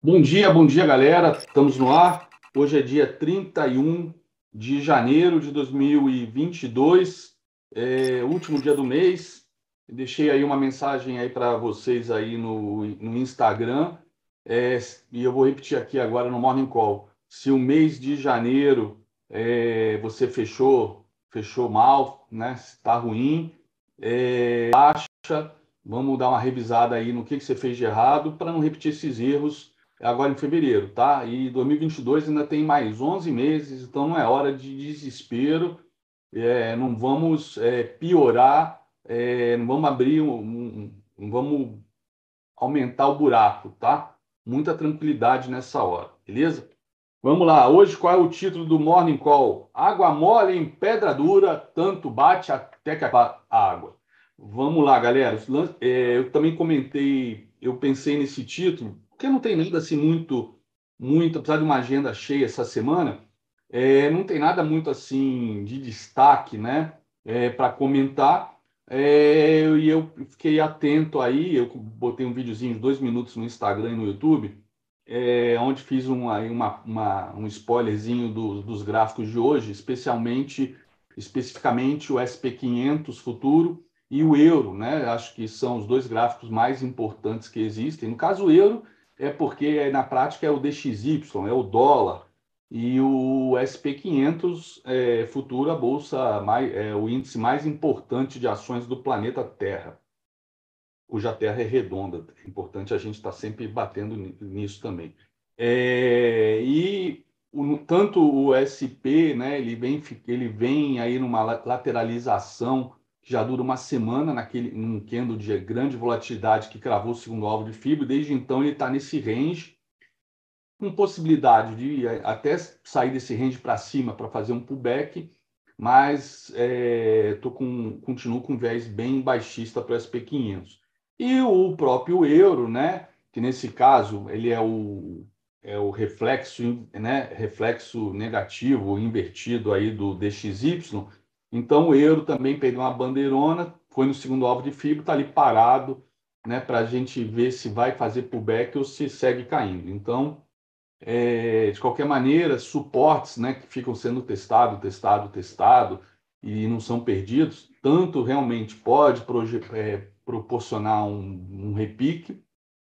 Bom dia, bom dia, galera. Estamos no ar. Hoje é dia 31 de janeiro de 2022, é, último dia do mês. Deixei aí uma mensagem aí para vocês aí no, no Instagram é, e eu vou repetir aqui agora no Morning Call. Se o mês de janeiro é, você fechou, fechou mal, né? Está ruim, é, acha, vamos dar uma revisada aí no que, que você fez de errado para não repetir esses erros agora em fevereiro, tá? E 2022 ainda tem mais 11 meses, então não é hora de desespero, é, não vamos é, piorar, é, não vamos abrir, um, um, não vamos aumentar o buraco, tá? Muita tranquilidade nessa hora, beleza? Vamos lá, hoje qual é o título do Morning Call? Água mole em pedra dura, tanto bate até que a água. Vamos lá, galera. É, eu também comentei, eu pensei nesse título porque não tem nada assim muito, muito, apesar de uma agenda cheia essa semana, é, não tem nada muito assim de destaque, né, é, para comentar. É, e eu fiquei atento aí, eu botei um videozinho de dois minutos no Instagram e no YouTube, é, onde fiz um, aí uma, uma, um spoilerzinho do, dos gráficos de hoje, especialmente, especificamente o SP500 futuro e o euro, né? Acho que são os dois gráficos mais importantes que existem. No caso, o euro é porque na prática é o DXY, é o dólar, e o SP500 é futura bolsa mais, é o índice mais importante de ações do planeta Terra, cuja Terra é redonda. É importante a gente estar tá sempre batendo nisso também. É, e o, tanto o SP, né, ele vem, ele vem aí numa lateralização já dura uma semana naquele num candle de grande volatilidade que cravou o segundo alvo de fibra. Desde então ele está nesse range, com possibilidade de até sair desse range para cima para fazer um pullback, mas é, tô com, continuo com viés bem baixista para o SP500. E o próprio euro, né, que nesse caso ele é o, é o reflexo, né, reflexo negativo invertido aí do DXY, então o euro também perdeu uma bandeirona, foi no segundo alvo de fibra, está ali parado, né, para a gente ver se vai fazer pullback ou se segue caindo. Então, é, de qualquer maneira, suportes né, que ficam sendo testado, testado, testado e não são perdidos, tanto realmente pode é, proporcionar um, um repique,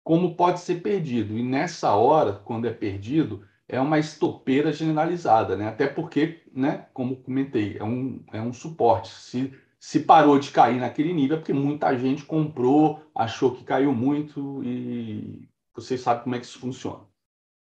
como pode ser perdido. E nessa hora, quando é perdido, é uma estopeira generalizada, né? Até porque, né, como comentei, é um, é um suporte. Se, se parou de cair naquele nível, é porque muita gente comprou, achou que caiu muito e vocês sabem como é que isso funciona.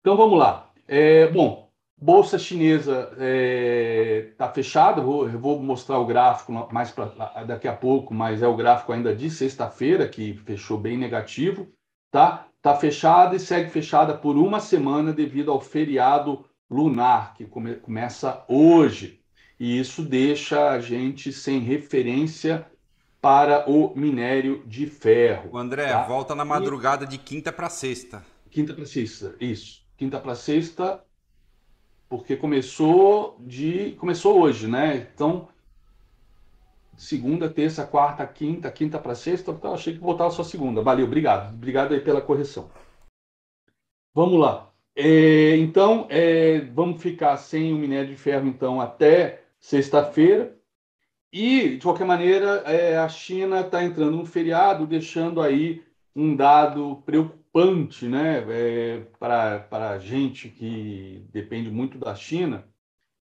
Então vamos lá. É, bom, bolsa chinesa está é, tá fechada. Vou, eu vou mostrar o gráfico mais pra, daqui a pouco, mas é o gráfico ainda de sexta-feira que fechou bem negativo, tá? Está fechada e segue fechada por uma semana devido ao feriado lunar, que come, começa hoje. E isso deixa a gente sem referência para o minério de ferro. O André, tá? volta na madrugada de quinta para sexta. Quinta para sexta, isso. Quinta para sexta, porque começou de começou hoje, né? Então segunda, terça, quarta, quinta, quinta para sexta, então achei que voltava só segunda. Valeu, obrigado. Obrigado aí pela correção. Vamos lá. É, então, é, vamos ficar sem o minério de ferro, então, até sexta-feira. E, de qualquer maneira, é, a China está entrando no feriado, deixando aí um dado preocupante né, é, para a gente que depende muito da China,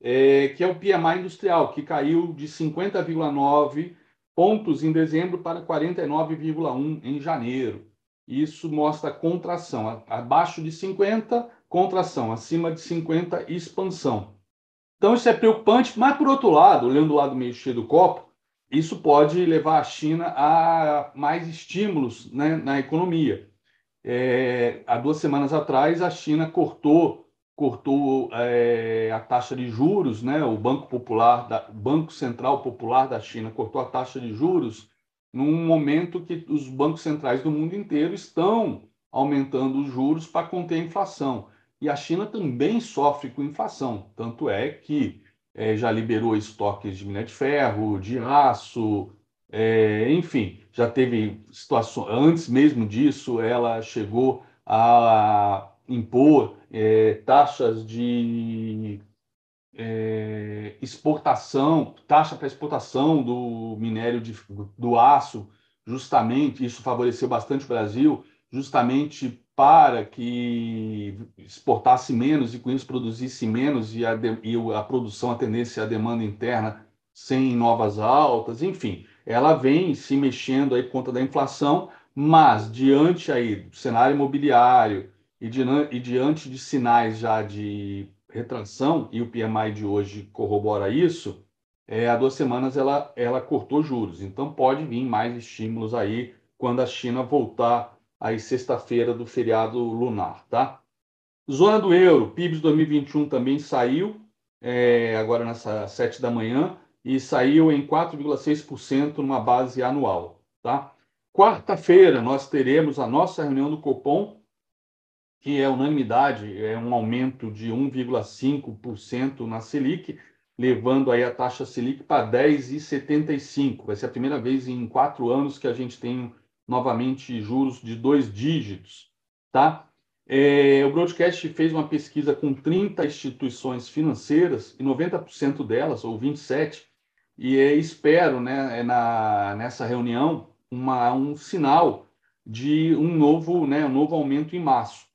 é, que é o PMI industrial, que caiu de 50,9 pontos em dezembro para 49,1 em janeiro. Isso mostra contração. Abaixo de 50, contração. Acima de 50, expansão. Então, isso é preocupante, mas, por outro lado, olhando o lado meio cheio do copo, isso pode levar a China a mais estímulos né, na economia. É, há duas semanas atrás, a China cortou cortou é, a taxa de juros, né? O Banco Popular, da, Banco Central Popular da China cortou a taxa de juros num momento que os bancos centrais do mundo inteiro estão aumentando os juros para conter a inflação. E a China também sofre com inflação, tanto é que é, já liberou estoques de minério de ferro, de aço, é, enfim, já teve situações. Antes mesmo disso, ela chegou a impor é, taxas de é, exportação, taxa para exportação do minério de, do aço, justamente, isso favoreceu bastante o Brasil, justamente para que exportasse menos e com isso produzisse menos e a, e a produção, a tendência à demanda interna sem novas altas, enfim, ela vem se mexendo aí por conta da inflação, mas diante aí do cenário imobiliário e, e diante de sinais já de retração, e o PMI de hoje corrobora isso, é, há duas semanas ela, ela cortou juros. Então pode vir mais estímulos aí quando a China voltar aí sexta-feira do feriado lunar, tá? Zona do euro, PIB de 2021 também saiu, é, agora nessa sete da manhã, e saiu em 4,6% numa base anual, tá? Quarta-feira nós teremos a nossa reunião do Copom, que é unanimidade, é um aumento de 1,5% na Selic, levando aí a taxa Selic para 10,75. Vai ser a primeira vez em quatro anos que a gente tem novamente juros de dois dígitos, tá? É, o Broadcast fez uma pesquisa com 30 instituições financeiras e 90% delas, ou 27, e é, espero, né, é na, nessa reunião, uma, um sinal de um novo, né, um novo aumento em março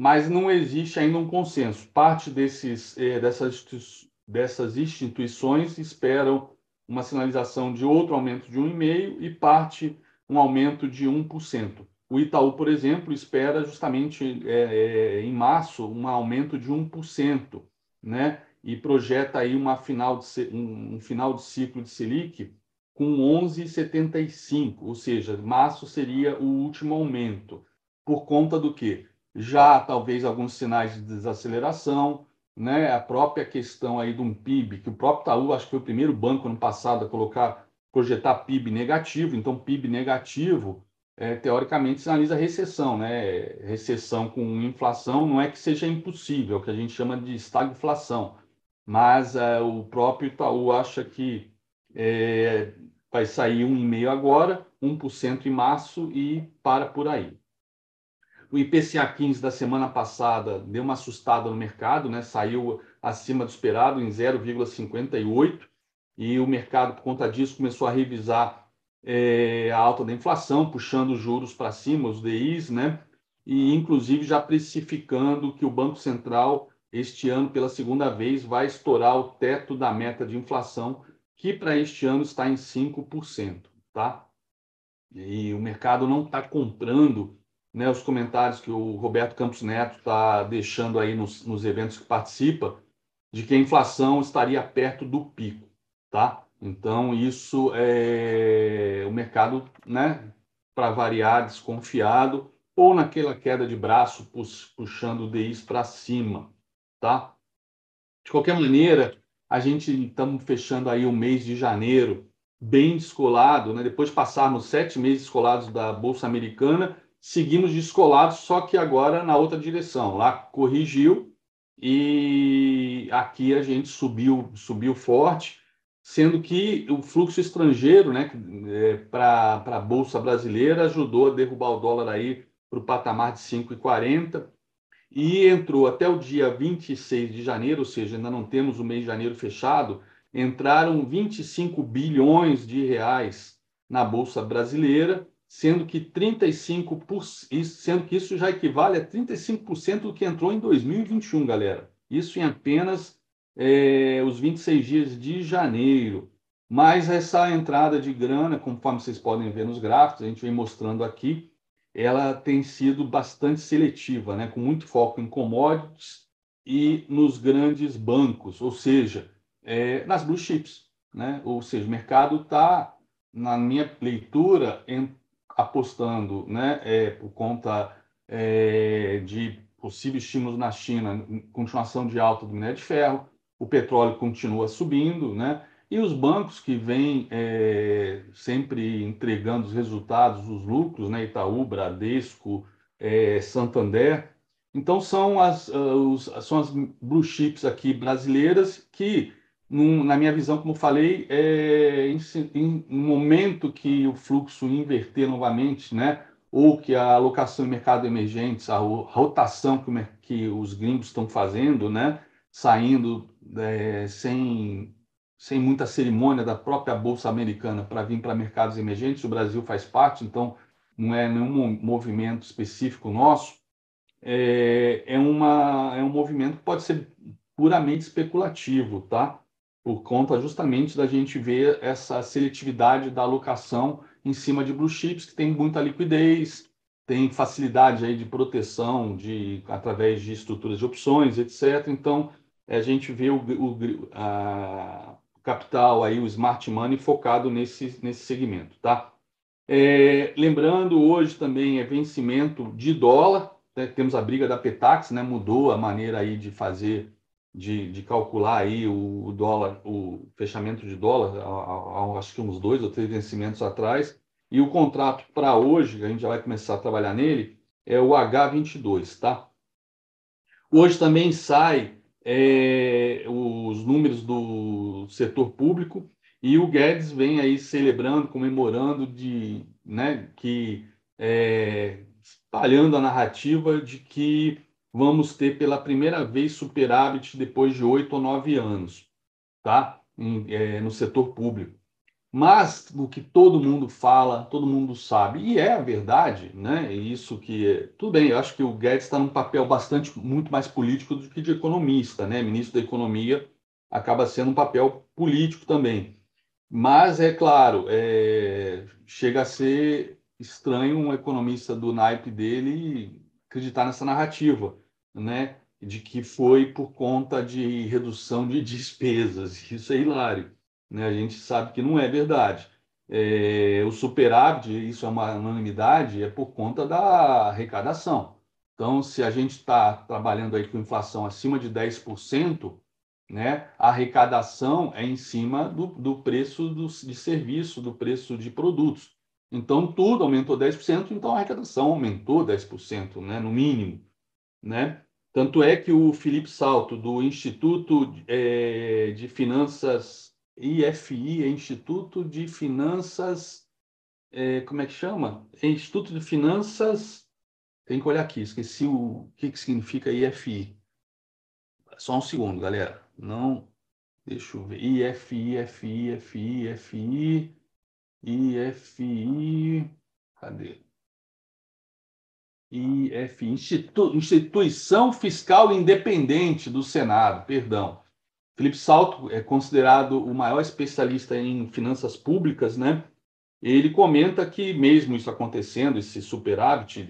mas não existe ainda um consenso. Parte desses, eh, dessas, dessas instituições esperam uma sinalização de outro aumento de 1,5% e parte um aumento de 1%. O Itaú, por exemplo, espera justamente é, em março um aumento de 1%, né? e projeta aí uma final de, um, um final de ciclo de Selic com 11,75, ou seja, março seria o último aumento. Por conta do quê? Já talvez alguns sinais de desaceleração, né? A própria questão aí de um PIB, que o próprio Itaú, acho que foi o primeiro banco ano passado a colocar, projetar PIB negativo, então PIB negativo, é, teoricamente sinaliza recessão, né? Recessão com inflação não é que seja impossível, é o que a gente chama de estagflação, mas é, o próprio Itaú acha que é, vai sair 1,5% agora, 1% em março e para por aí. O IPCA 15 da semana passada deu uma assustada no mercado, né? saiu acima do esperado em 0,58 e o mercado, por conta disso, começou a revisar é, a alta da inflação, puxando os juros para cima, os DIs, né? e inclusive já precificando que o Banco Central, este ano, pela segunda vez, vai estourar o teto da meta de inflação, que para este ano está em 5%. Tá? E o mercado não está comprando né, os comentários que o Roberto Campos Neto está deixando aí nos, nos eventos que participa, de que a inflação estaria perto do pico, tá? Então, isso é o mercado, né, para variar, desconfiado, ou naquela queda de braço, puxando o DIs para cima, tá? De qualquer maneira, a gente estamos fechando aí o mês de janeiro bem descolado, né? Depois de passarmos sete meses descolados da Bolsa Americana, seguimos descolados, só que agora na outra direção. Lá corrigiu e aqui a gente subiu, subiu forte, sendo que o fluxo estrangeiro né, é, para a Bolsa Brasileira ajudou a derrubar o dólar aí para o patamar de 5,40 e entrou até o dia 26 de janeiro, ou seja, ainda não temos o mês de janeiro fechado, entraram 25 bilhões de reais na Bolsa Brasileira, sendo que 35%, sendo que isso já equivale a 35% do que entrou em 2021, galera. Isso em apenas é, os 26 dias de janeiro. Mas essa entrada de grana, conforme vocês podem ver nos gráficos, a gente vem mostrando aqui, ela tem sido bastante seletiva, né? com muito foco em commodities e nos grandes bancos, ou seja, é, nas blue chips. Né? Ou seja, o mercado está, na minha leitura, apostando, né, é, por conta é, de possíveis estímulos na China, continuação de alta do minério de ferro, o petróleo continua subindo, né, e os bancos que vêm é, sempre entregando os resultados, os lucros, né, Itaú, Bradesco, é, Santander, então são as, uh, os, são as blue chips aqui brasileiras que num, na minha visão, como falei, é, em, em um momento que o fluxo inverter novamente, né, ou que a alocação em mercado emergentes, a rotação que, o, que os gringos estão fazendo, né, saindo é, sem, sem muita cerimônia da própria Bolsa Americana para vir para mercados emergentes, o Brasil faz parte, então não é nenhum movimento específico nosso, é, é, uma, é um movimento que pode ser puramente especulativo, tá? Por conta justamente da gente ver essa seletividade da alocação em cima de blue chips, que tem muita liquidez, tem facilidade aí de proteção de, através de estruturas de opções, etc. Então, a gente vê o, o, a, capital, aí, o smart money focado nesse, nesse segmento. Tá? É, lembrando, hoje também é vencimento de dólar, né? temos a briga da Petax, né? mudou a maneira aí de fazer de, de, calcular aí o, dólar, o fechamento de dólar, acho que uns dois ou três vencimentos atrás, e o contrato para hoje, a gente já vai começar a trabalhar nele, é o H22, tá? Hoje também sai é, os números do setor público e o Guedes vem aí celebrando, comemorando de, né, que é, espalhando a narrativa de que vamos ter pela primeira vez superávit depois de oito ou nove anos, tá? Em, é, no setor público. Mas o que todo mundo fala, todo mundo sabe, e é a verdade, né? Isso que tudo bem. Eu acho que o Guedes está num papel bastante muito mais político do que de economista, né? Ministro da Economia acaba sendo um papel político também. Mas é claro, é, chega a ser estranho um economista do naipe dele acreditar nessa narrativa, né? De que foi por conta de redução de despesas. Isso é hilário. Né? A gente sabe que não é verdade. É, o superávit, isso é uma unanimidade, é por conta da arrecadação. Então, se a gente está trabalhando aí com inflação acima de 10%, né, a arrecadação é em cima do, do preço do, de serviço, do preço de produtos. Então, tudo aumentou 10%, então a arrecadação aumentou 10%, né, no mínimo. Né? Tanto é que o Felipe Salto, do Instituto é, de Finanças IFI, é Instituto de Finanças. É, como é que chama? É Instituto de Finanças. Tem que olhar aqui, esqueci o que, que significa IFI. Só um segundo, galera. Não. Deixa eu ver. IFI, IFI, IFI, IFI, IFI. Cadê? IFI, Institu Instituição Fiscal Independente do Senado, perdão. Felipe Salto é considerado o maior especialista em finanças públicas, né? Ele comenta que mesmo isso acontecendo, esse superávit,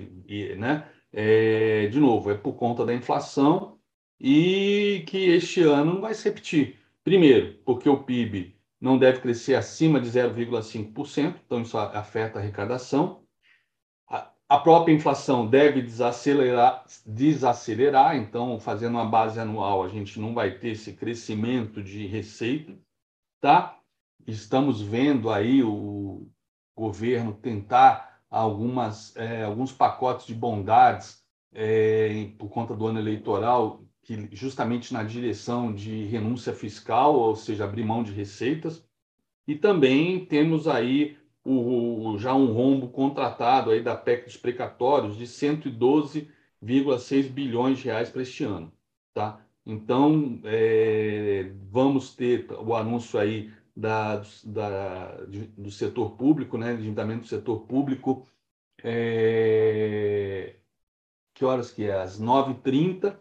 né? É, de novo, é por conta da inflação e que este ano não vai se repetir. Primeiro, porque o PIB não deve crescer acima de 0,5%, então isso afeta a arrecadação a própria inflação deve desacelerar, desacelerar, então, fazendo uma base anual, a gente não vai ter esse crescimento de receita, tá? Estamos vendo aí o governo tentar algumas, é, alguns pacotes de bondades é, por conta do ano eleitoral, que justamente na direção de renúncia fiscal, ou seja, abrir mão de receitas. E também temos aí o, já um rombo contratado aí da PEC dos precatórios de 112,6 bilhões de reais para este ano. Tá? Então, é, vamos ter o anúncio aí da, da, do setor público, né, endividamento do setor público, é, que horas que é? Às 9h30,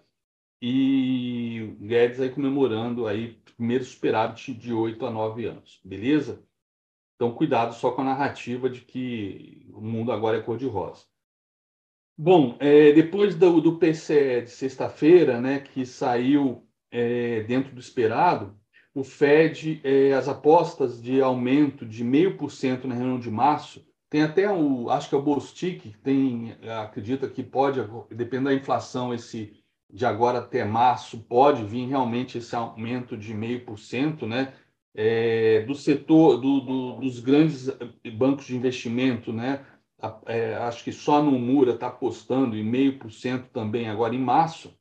e Guedes aí comemorando aí primeiro superávit de 8 a 9 anos, beleza? Então, cuidado só com a narrativa de que o mundo agora é cor-de-rosa. Bom, é, depois do, do PCE de sexta-feira, né, que saiu é, dentro do esperado, o Fed, é, as apostas de aumento de 0,5% na reunião de março, tem até o, acho que é o Bostic, que tem, acredita que pode, dependendo da inflação, esse de agora até março, pode vir realmente esse aumento de 0,5%, né? é, do setor do, do, dos grandes bancos de investimento, né? É, acho que só no Mura está apostando em meio por cento também agora em março.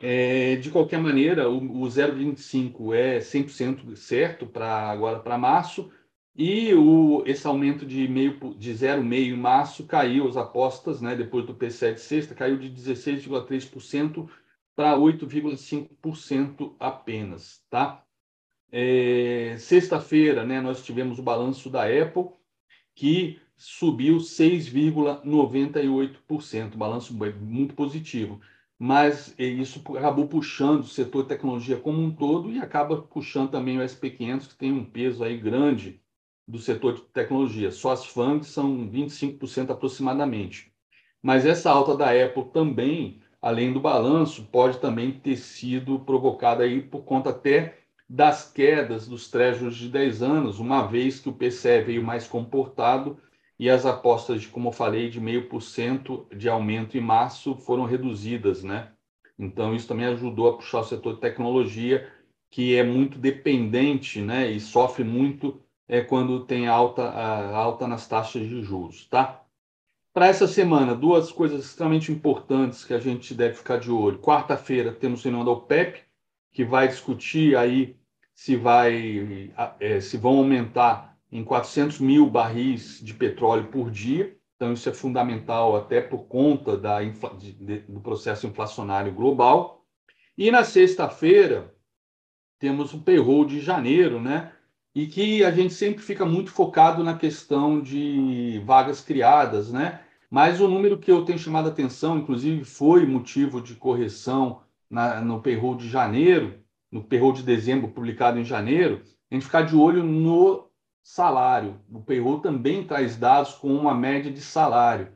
É, de qualquer maneira, o, o 0,25 é 100% certo para agora para março E o, esse aumento de, meio, de 0,5 em março caiu, as apostas, né, depois do PCE de sexta, caiu de 16,3% para 8,5% apenas. Tá? É, Sexta-feira, né, nós tivemos o balanço da Apple, que subiu 6,98%, balanço muito positivo. Mas isso acabou puxando o setor tecnologia como um todo e acaba puxando também o SP500, que tem um peso aí grande do setor de tecnologia. Só as FANGs são 25% aproximadamente. Mas essa alta da Apple também, além do balanço, pode também ter sido provocada aí por conta até das quedas dos trechos de 10 anos, uma vez que o PCE veio mais comportado e as apostas, de, como eu falei, de meio por cento de aumento em março foram reduzidas, né? Então, isso também ajudou a puxar o setor de tecnologia, que é muito dependente né, e sofre muito é, quando tem alta, alta nas taxas de juros. Tá? Para essa semana, duas coisas extremamente importantes que a gente deve ficar de olho. Quarta-feira, temos reunião da OPEP, que vai discutir aí se, vai, é, se vão aumentar em 400 mil barris de petróleo por dia. Então, isso é fundamental até por conta da, de, do processo inflacionário global. E na sexta-feira, temos o payroll de janeiro, né? E que a gente sempre fica muito focado na questão de vagas criadas, né? Mas o número que eu tenho chamado a atenção, inclusive foi motivo de correção na, no payroll de janeiro, no payroll de dezembro publicado em janeiro, a gente ficar de olho no salário. O payroll também traz dados com uma média de salário.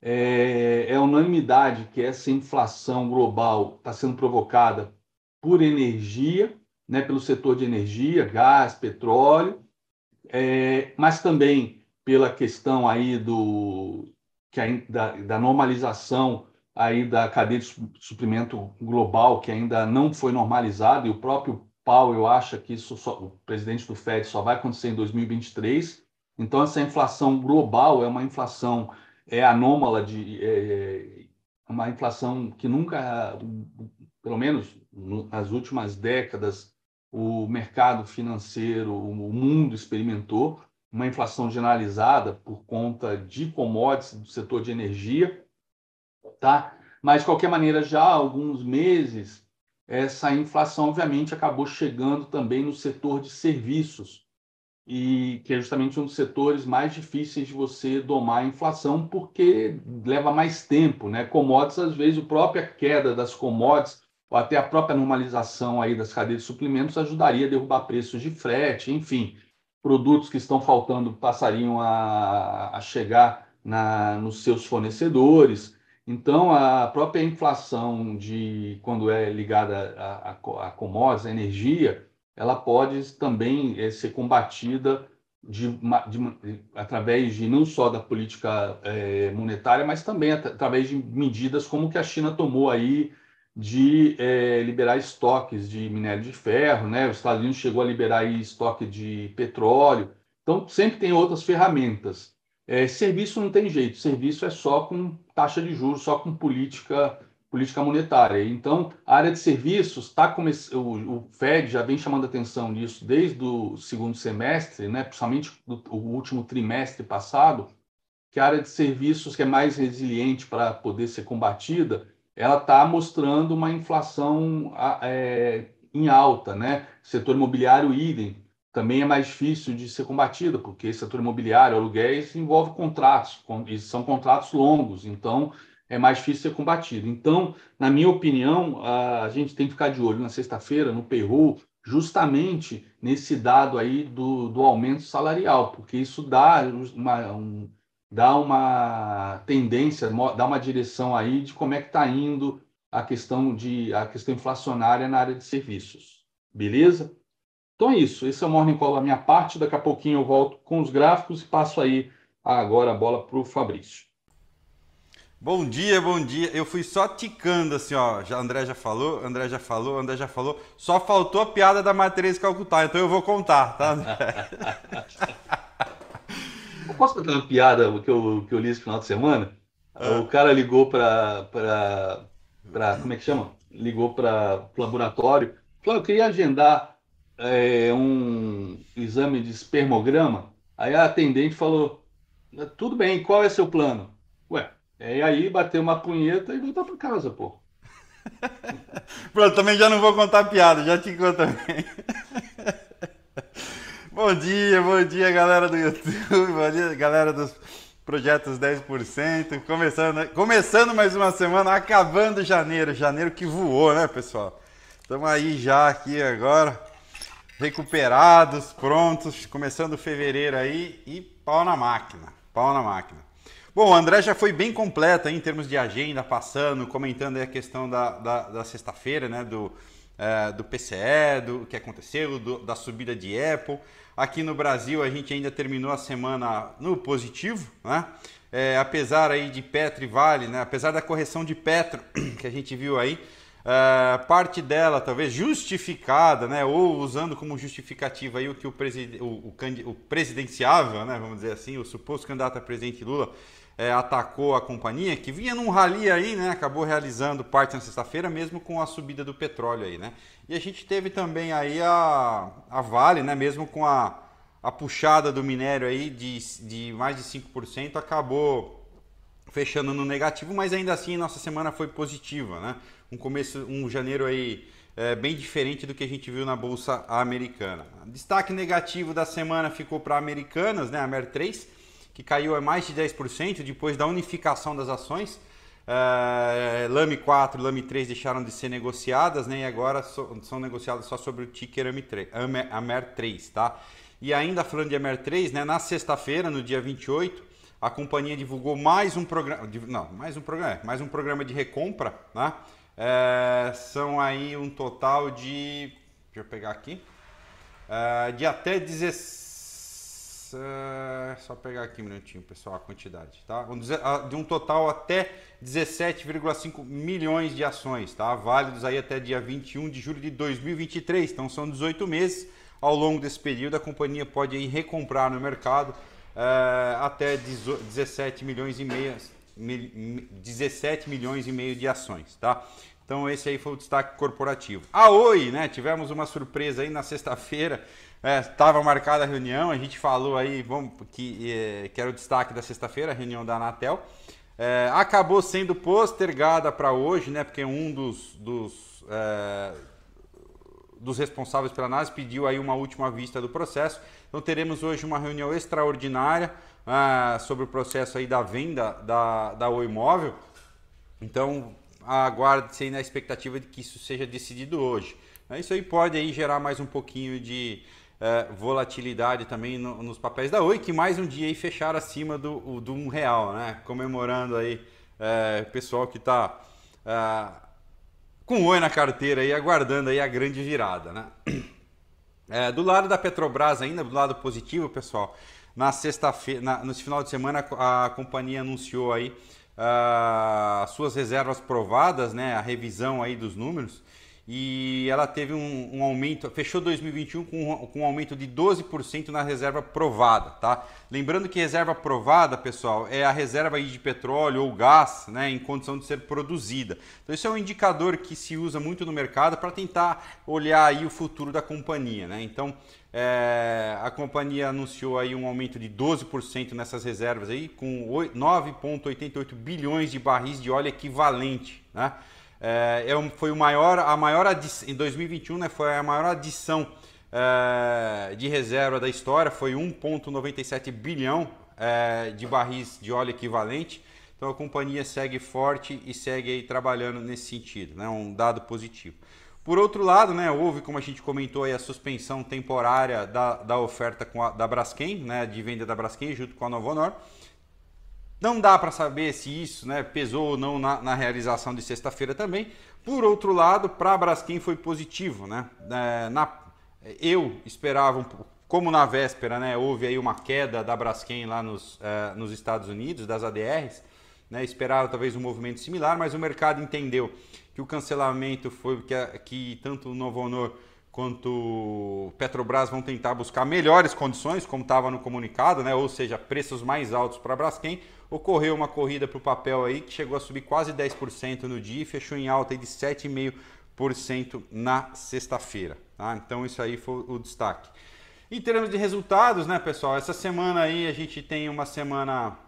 É, é unanimidade que essa inflação global está sendo provocada por energia, né, pelo setor de energia, gás, petróleo, é, mas também pela questão aí do que da, da normalização aí da cadeia de suprimento global que ainda não foi normalizada e o próprio Powell acha que isso só, o presidente do Fed só vai acontecer em 2023. Então essa inflação global é uma inflação é anômala de é, é uma inflação que nunca, pelo menos nas últimas décadas, o mercado financeiro, o mundo experimentou uma inflação generalizada por conta de commodities do setor de energia, tá? Mas de qualquer maneira já há alguns meses essa inflação, obviamente, acabou chegando também no setor de serviços, e que é justamente um dos setores mais difíceis de você domar a inflação, porque leva mais tempo, né? Commodities, às vezes, a própria queda das commodities, ou até a própria normalização aí das cadeias de suprimentos ajudaria a derrubar preços de frete, enfim, produtos que estão faltando passariam a, a chegar na, nos seus fornecedores. Então, a própria inflação de quando é ligada a, a, a commodities, a energia, ela pode também é, ser combatida de, de, através de não só da política é, monetária, mas também at através de medidas como que a China tomou aí de é, liberar estoques de minério de ferro, né? Os Estados Unidos chegou a liberar estoque de petróleo. Então, sempre tem outras ferramentas. É, serviço não tem jeito, serviço é só com taxa de juros, só com política, política monetária. Então, a área de serviços está o Fed já vem chamando atenção nisso desde o segundo semestre, né, principalmente o último trimestre passado, que a área de serviços que é mais resiliente para poder ser combatida, ela está mostrando uma inflação é, em alta, né? Setor imobiliário idem, também é mais difícil de ser combatida, porque setor imobiliário, aluguéis, envolve contratos, e são contratos longos, então é mais difícil ser combatido. Então, na minha opinião, a gente tem que ficar de olho na sexta-feira, no payroll, justamente nesse dado aí do, do aumento salarial, porque isso dá uma, um, dá uma tendência, dá uma direção aí de como é que está indo a questão de a questão inflacionária na área de serviços. Beleza? Então é isso. Esse é o Morning Call da minha parte. Daqui a pouquinho eu volto com os gráficos e passo aí agora a bola para o Fabrício. Bom dia, bom dia. Eu fui só ticando assim, ó. Já, André já falou, André já falou, André já falou. Só faltou a piada da matriz Calcutá, então eu vou contar, tá? eu posso contar uma piada que eu, que eu li esse final de semana? Ah. O cara ligou para. Como é que chama? Ligou para o laboratório. Falou: eu queria agendar é, um exame de espermograma Aí a atendente falou: tudo bem, qual é seu plano? Ué, é aí bater uma punheta e voltar para casa, pô. Pronto, também já não vou contar piada, já te conto também. bom dia, bom dia, galera do YouTube, bom dia, galera dos projetos 10%. Começando, começando mais uma semana, acabando janeiro, janeiro que voou, né, pessoal? Estamos aí já aqui agora, recuperados, prontos, começando fevereiro aí e pau na máquina, pau na máquina. Bom, o André já foi bem completo aí, em termos de agenda, passando, comentando a questão da, da, da sexta-feira, né? Do, é, do PCE, do que aconteceu, do, da subida de Apple. Aqui no Brasil a gente ainda terminou a semana no positivo, né? É, apesar aí de Petro e Vale, né? Apesar da correção de Petro que a gente viu aí, é, parte dela talvez justificada, né? Ou usando como justificativa aí o que o, preside, o, o, o presidenciável, né? Vamos dizer assim, o suposto candidato a presidente Lula é, atacou a companhia, que vinha num rally aí, né? Acabou realizando parte na sexta-feira, mesmo com a subida do petróleo aí, né? E a gente teve também aí a, a Vale, né? Mesmo com a, a puxada do minério aí de, de mais de 5%, acabou fechando no negativo, mas ainda assim nossa semana foi positiva, né? Um começo, um janeiro aí é, bem diferente do que a gente viu na bolsa americana. Destaque negativo da semana ficou para Americanas, né? A MER3 que caiu a mais de 10% depois da unificação das ações. Uh, Lame 4 e Lame 3 deixaram de ser negociadas, né? E agora so, são negociadas só sobre o ticker AMER3, tá? E ainda falando de AMER3, né? Na sexta-feira, no dia 28, a companhia divulgou mais um programa, não, mais um programa, é, mais um programa de recompra, né? É, são aí um total de, deixa eu pegar aqui, é, de até 16 é só pegar aqui um minutinho, pessoal, a quantidade, tá? De um total até 17,5 milhões de ações, tá? Válidos aí até dia 21 de julho de 2023. Então são 18 meses. Ao longo desse período, a companhia pode aí recomprar no mercado é, até 17 milhões e meio, 17 milhões e meio de ações, tá? Então esse aí foi o destaque corporativo. A Oi, né? Tivemos uma surpresa aí na sexta-feira Estava é, marcada a reunião, a gente falou aí vamos, que, é, que era o destaque da sexta-feira, a reunião da Anatel. É, acabou sendo postergada para hoje, né? Porque um dos, dos, é, dos responsáveis pela análise pediu aí uma última vista do processo. Então teremos hoje uma reunião extraordinária é, sobre o processo aí da venda da, da Oi Móvel. Então aguarde-se na expectativa de que isso seja decidido hoje. Isso aí pode aí gerar mais um pouquinho de é, volatilidade também no, nos papéis da Oi, que mais um dia aí fecharam acima do, do um real, né? Comemorando aí é, o pessoal que está é, com Oi na carteira aí, aguardando aí a grande virada, né? É, do lado da Petrobras ainda, do lado positivo, pessoal, na sexta-feira, nesse final de semana a, a companhia anunciou aí uh, suas reservas provadas, né? A revisão aí dos números e ela teve um, um, aumento, fechou 2021 com, com um aumento de 12% na reserva provada, tá? Lembrando que reserva provada, pessoal, é a reserva de petróleo ou gás, né, em condição de ser produzida. Então isso é um indicador que se usa muito no mercado para tentar olhar aí o futuro da companhia, né? Então é, a companhia anunciou aí um aumento de 12% nessas reservas aí, com 9,88 bilhões de barris de óleo equivalente, né? É, foi o maior, a maior adição, em 2021 né, foi a maior adição é, de reserva da história, foi 1,97 bilhão é, de barris de óleo equivalente. Então a companhia segue forte e segue trabalhando nesse sentido, né, um dado positivo. Por outro lado, né, houve, como a gente comentou, a suspensão temporária da, da oferta a, da Braskem, né, de venda da Braskem junto com a Novonor. Não dá para saber se isso né, pesou ou não na, na realização de sexta-feira também. Por outro lado, para a Braskem foi positivo. Né? É, na, eu esperava, um, como na véspera né, houve aí uma queda da Braskem lá nos, é, nos Estados Unidos, das ADRs, né, esperava talvez um movimento similar, mas o mercado entendeu que o cancelamento foi que, que tanto o Novo Honor quanto Petrobras vão tentar buscar melhores condições, como estava no comunicado, né? ou seja, preços mais altos para a Braskem. Ocorreu uma corrida para o papel aí que chegou a subir quase 10% no dia e fechou em alta de 7,5% na sexta-feira. Tá? Então isso aí foi o destaque. Em termos de resultados, né, pessoal? Essa semana aí a gente tem uma semana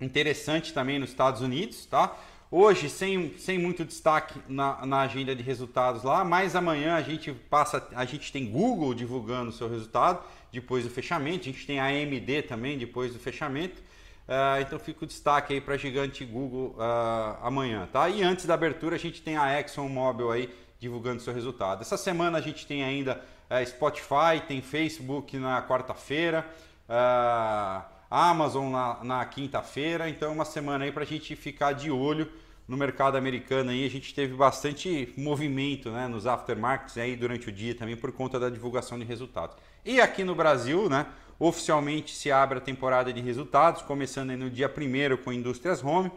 interessante também nos Estados Unidos, tá? Hoje, sem, sem muito destaque na, na agenda de resultados lá, mas amanhã a gente passa, a gente tem Google divulgando o seu resultado depois do fechamento, a gente tem a AMD também depois do fechamento. Uh, então fica o destaque aí para a gigante Google uh, amanhã, tá? E antes da abertura a gente tem a ExxonMobil aí divulgando seu resultado. Essa semana a gente tem ainda uh, Spotify, tem Facebook na quarta-feira. Uh, Amazon na, na quinta-feira. Então, uma semana aí para a gente ficar de olho no mercado americano aí. A gente teve bastante movimento né, nos aftermarkets aí durante o dia também por conta da divulgação de resultados. E aqui no Brasil, né, oficialmente se abre a temporada de resultados, começando no dia 1 com Indústrias Home.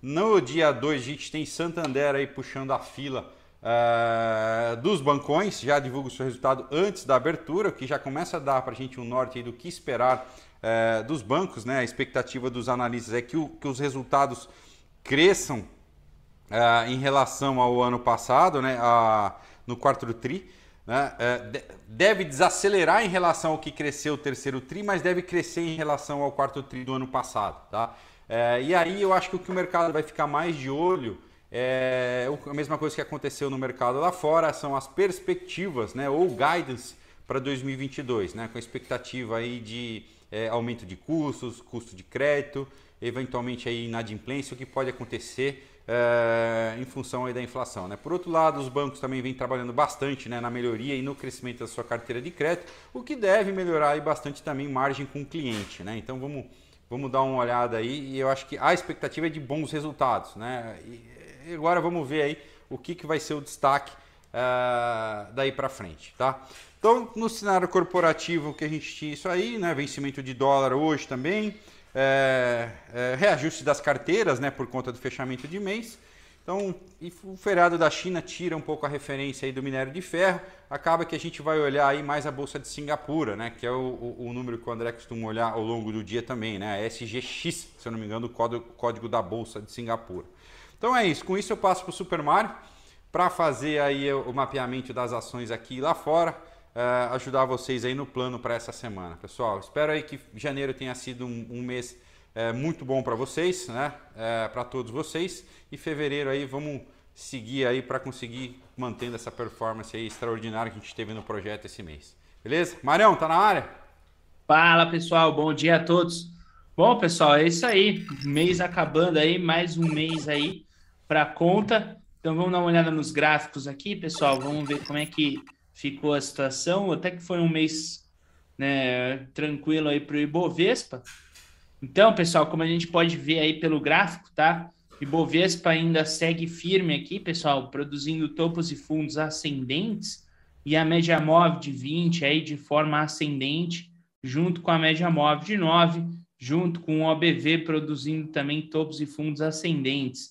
No dia 2 a gente tem Santander aí puxando a fila uh, dos bancões, já divulga o seu resultado antes da abertura, o que já começa a dar para a gente um norte do que esperar é, dos bancos, né? A expectativa dos analistas é que, o, que os resultados cresçam é, em relação ao ano passado, né? No quarto tri. Né? É, deve desacelerar em relação ao que cresceu o terceiro tri, mas deve crescer em relação ao quarto tri do ano passado. Tá? É, e aí eu acho que o que o mercado vai ficar mais de olho é a mesma coisa que aconteceu no mercado lá fora, são as perspectivas né? ou guidance para 2022, né? com a expectativa aí de é, aumento de custos, custo de crédito, eventualmente aí inadimplência, o que pode acontecer é, em função aí da inflação. Né? Por outro lado, os bancos também vêm trabalhando bastante né, na melhoria e no crescimento da sua carteira de crédito, o que deve melhorar aí bastante também margem com o cliente. Né? Então vamos, vamos dar uma olhada aí e eu acho que a expectativa é de bons resultados. Né? E agora vamos ver aí o que, que vai ser o destaque uh, daí para frente. Tá? Então, no cenário corporativo que a gente tinha isso aí, né? Vencimento de dólar hoje também, é, é, reajuste das carteiras, né? Por conta do fechamento de mês. Então, o feriado da China tira um pouco a referência aí do minério de ferro. Acaba que a gente vai olhar aí mais a bolsa de Singapura, né? Que é o, o, o número que o André costuma olhar ao longo do dia também, né? A SGX, se eu não me engano, o código, código da bolsa de Singapura. Então é isso. Com isso eu passo para o Super Mario para fazer aí o mapeamento das ações aqui lá fora uh, ajudar vocês aí no plano para essa semana. Pessoal, espero aí que janeiro tenha sido um, um mês uh, muito bom para vocês, né? Uh, eh, para todos vocês. E fevereiro aí vamos seguir aí para conseguir mantendo essa performance aí extraordinária que a gente teve no projeto esse mês. Beleza? Marião, tá na área? Fala pessoal, bom dia a todos. Bom, pessoal, é isso aí. Mês acabando aí, mais um mês aí para conta. Então vamos dar uma olhada nos gráficos aqui, pessoal. Vamos ver como é que ficou a situação, até que foi um mês né, tranquilo aí para o Ibovespa. Então, pessoal, como a gente pode ver aí pelo gráfico, tá? Ibovespa ainda segue firme aqui, pessoal, produzindo topos e fundos ascendentes e a média móvel de 20 aí de forma ascendente, junto com a média móvel de 9, junto com o OBV produzindo também topos e fundos ascendentes.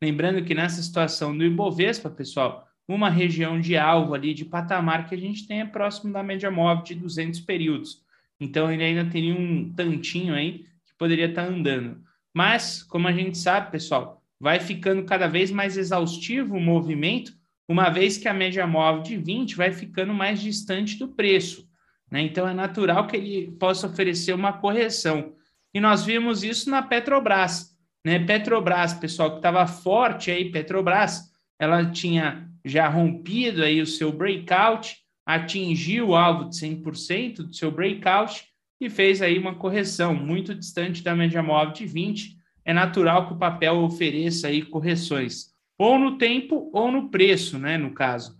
Lembrando que nessa situação do Ibovespa, pessoal, uma região de alvo ali, de patamar que a gente tem é próximo da média móvel de 200 períodos. Então, ele ainda teria um tantinho aí que poderia estar andando. Mas, como a gente sabe, pessoal, vai ficando cada vez mais exaustivo o movimento, uma vez que a média móvel de 20 vai ficando mais distante do preço. Né? Então, é natural que ele possa oferecer uma correção. E nós vimos isso na Petrobras. Né? Petrobras, pessoal, que estava forte aí, Petrobras, ela tinha já rompido aí o seu breakout, atingiu o alvo de 100% do seu breakout e fez aí uma correção muito distante da média móvel de 20. É natural que o papel ofereça aí correções, ou no tempo ou no preço, né, no caso.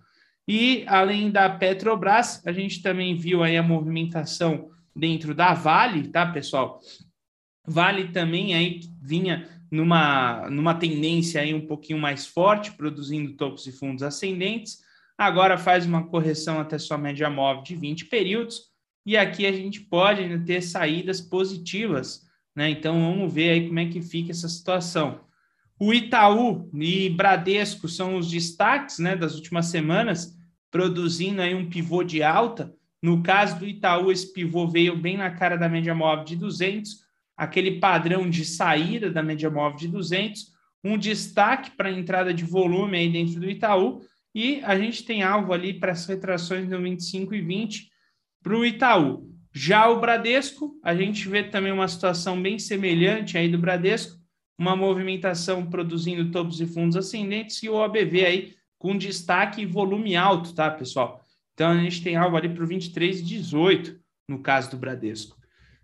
E além da Petrobras, a gente também viu aí a movimentação dentro da Vale, tá, pessoal? Vale também aí vinha numa, numa tendência aí um pouquinho mais forte, produzindo topos e fundos ascendentes. Agora faz uma correção até sua média móvel de 20 períodos. E aqui a gente pode ter saídas positivas, né? Então vamos ver aí como é que fica essa situação. O Itaú e Bradesco são os destaques, né, das últimas semanas, produzindo aí um pivô de alta. No caso do Itaú, esse pivô veio bem na cara da média móvel de 200, aquele padrão de saída da média móvel de 200, um destaque para a entrada de volume aí dentro do Itaú, e a gente tem alvo ali para as retrações no 25 e 20, para o Itaú. Já o Bradesco, a gente vê também uma situação bem semelhante aí do Bradesco, uma movimentação produzindo topos e fundos ascendentes e o OBV aí com destaque e volume alto, tá, pessoal? Então a gente tem algo ali para o 23,18 no caso do Bradesco.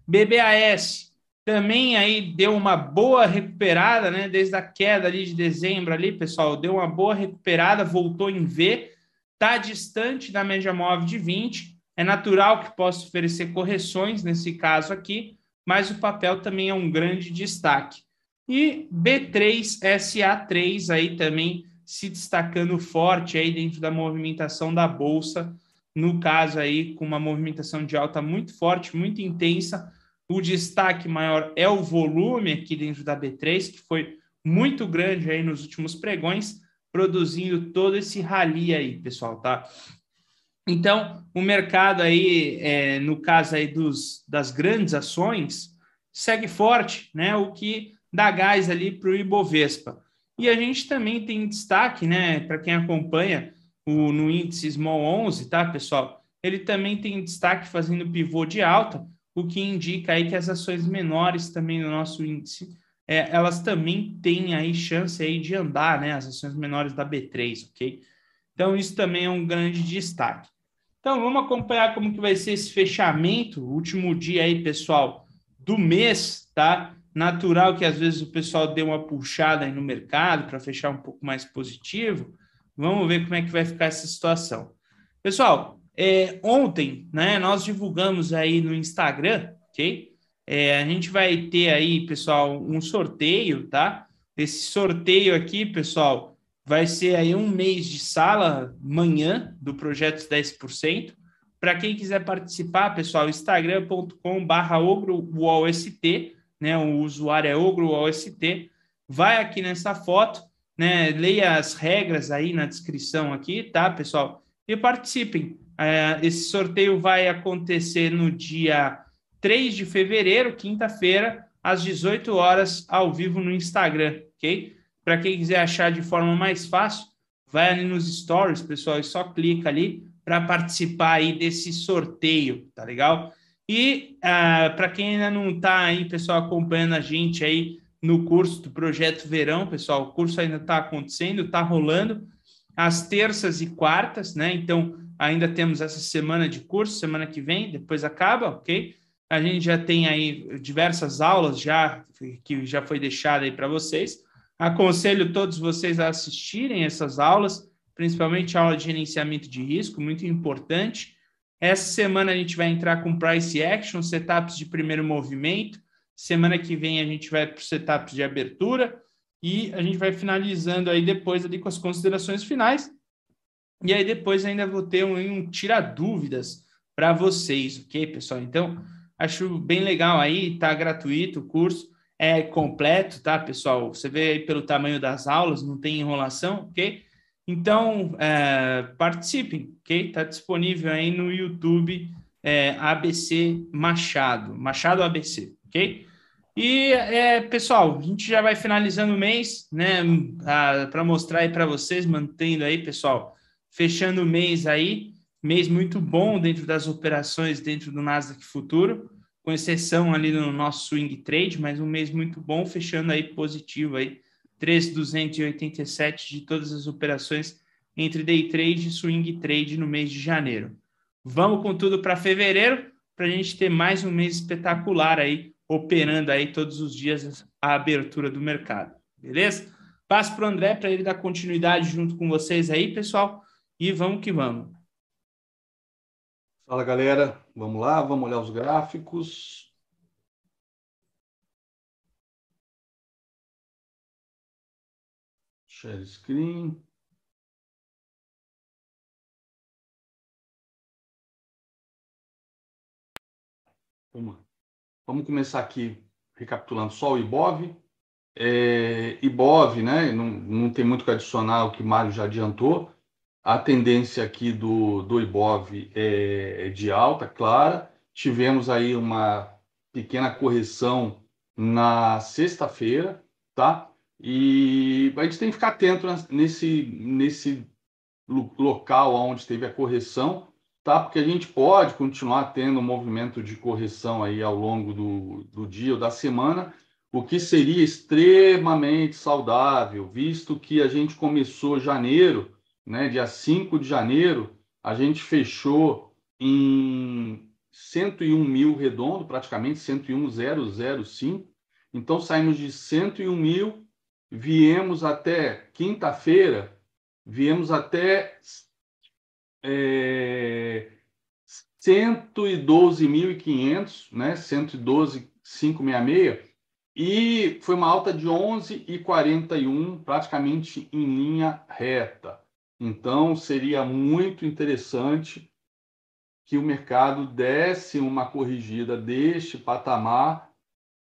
BBAS também aí deu uma boa recuperada, né? Desde a queda ali de dezembro ali, pessoal, deu uma boa recuperada, voltou em V, tá distante da média móvel de 20. É natural que possa oferecer correções nesse caso aqui, mas o papel também é um grande destaque. E B3SA3 aí também se destacando forte aí dentro da movimentação da bolsa, no caso aí com uma movimentação de alta muito forte, muito intensa. O destaque maior é o volume aqui dentro da B3, que foi muito grande aí nos últimos pregões, produzindo todo esse rally aí, pessoal, tá? Então, o mercado aí, é, no caso aí dos, das grandes ações, segue forte, né? O que dá gás ali para o Ibovespa. E a gente também tem destaque, né, para quem acompanha o, no índice Small 11, tá, pessoal? Ele também tem destaque fazendo pivô de alta, o que indica aí que as ações menores também no nosso índice, é, elas também têm aí chance aí de andar, né, as ações menores da B3, ok? Então, isso também é um grande destaque. Então, vamos acompanhar como que vai ser esse fechamento, último dia aí, pessoal, do mês, tá? natural que às vezes o pessoal dê uma puxada aí no mercado para fechar um pouco mais positivo. Vamos ver como é que vai ficar essa situação. Pessoal, é, ontem, né, nós divulgamos aí no Instagram, ok? É, a gente vai ter aí, pessoal, um sorteio, tá? Esse sorteio aqui, pessoal, vai ser aí um mês de sala manhã do projeto 10%. Para quem quiser participar, pessoal, instagram.com/ogro_ost né? O usuário é OgroOST. Vai aqui nessa foto, né? Leia as regras aí na descrição aqui, tá, pessoal? E participem. É, esse sorteio vai acontecer no dia 3 de fevereiro, quinta-feira, às 18 horas, ao vivo no Instagram, ok? Para quem quiser achar de forma mais fácil, vai ali nos stories, pessoal, e só clica ali para participar aí desse sorteio, tá legal? E uh, ah, para quem ainda não está aí, pessoal, acompanhando a gente aí no curso do Projeto Verão, pessoal, o curso ainda está acontecendo, está rolando às terças e quartas, né? Então, ainda temos essa semana de curso, semana que vem, depois acaba, ok? A gente já tem aí diversas aulas já que já foi deixada aí para vocês. Aconselho todos vocês a assistirem essas aulas, principalmente a aula de gerenciamento de risco, muito importante. Essa semana a gente vai entrar com price action, setups de primeiro movimento. Semana que vem a gente vai para setups de abertura e a gente vai finalizando aí depois ali com as considerações finais. E aí depois ainda vou ter um, um tira dúvidas para vocês, ok, pessoal? Então, acho bem legal aí, tá gratuito o curso, é completo, tá, pessoal? Você vê aí pelo tamanho das aulas, não tem enrolação, ok? Então, é, participem, ok? Está disponível aí no YouTube é, ABC Machado, Machado ABC, ok? E, é, pessoal, a gente já vai finalizando o mês, né? Para mostrar aí para vocês, mantendo aí, pessoal, fechando o mês aí, mês muito bom dentro das operações dentro do Nasdaq Futuro, com exceção ali no nosso swing trade, mas um mês muito bom, fechando aí positivo aí 3,287 de todas as operações entre day trade e swing trade no mês de janeiro. Vamos com tudo para fevereiro, para a gente ter mais um mês espetacular aí, operando aí todos os dias a abertura do mercado. Beleza? Passo para o André para ele dar continuidade junto com vocês aí, pessoal, e vamos que vamos. Fala, galera. Vamos lá, vamos olhar os gráficos. Share screen. Vamos, vamos começar aqui recapitulando só o IBOV. É, IBOV, né? Não, não tem muito que adicionar o que o Mário já adiantou. A tendência aqui do, do IBOV é, é de alta, clara. Tivemos aí uma pequena correção na sexta-feira, tá? E a gente tem que ficar atento nesse, nesse local onde teve a correção, tá? Porque a gente pode continuar tendo um movimento de correção aí ao longo do, do dia ou da semana, o que seria extremamente saudável, visto que a gente começou janeiro, né, dia 5 de janeiro, a gente fechou em 101 mil redondo, praticamente 101,005. Então saímos de 101 mil, viemos até quinta-feira, viemos até é, 112.500, né? 112.566, e foi uma alta de 11,41, praticamente em linha reta. Então, seria muito interessante que o mercado desse uma corrigida deste patamar,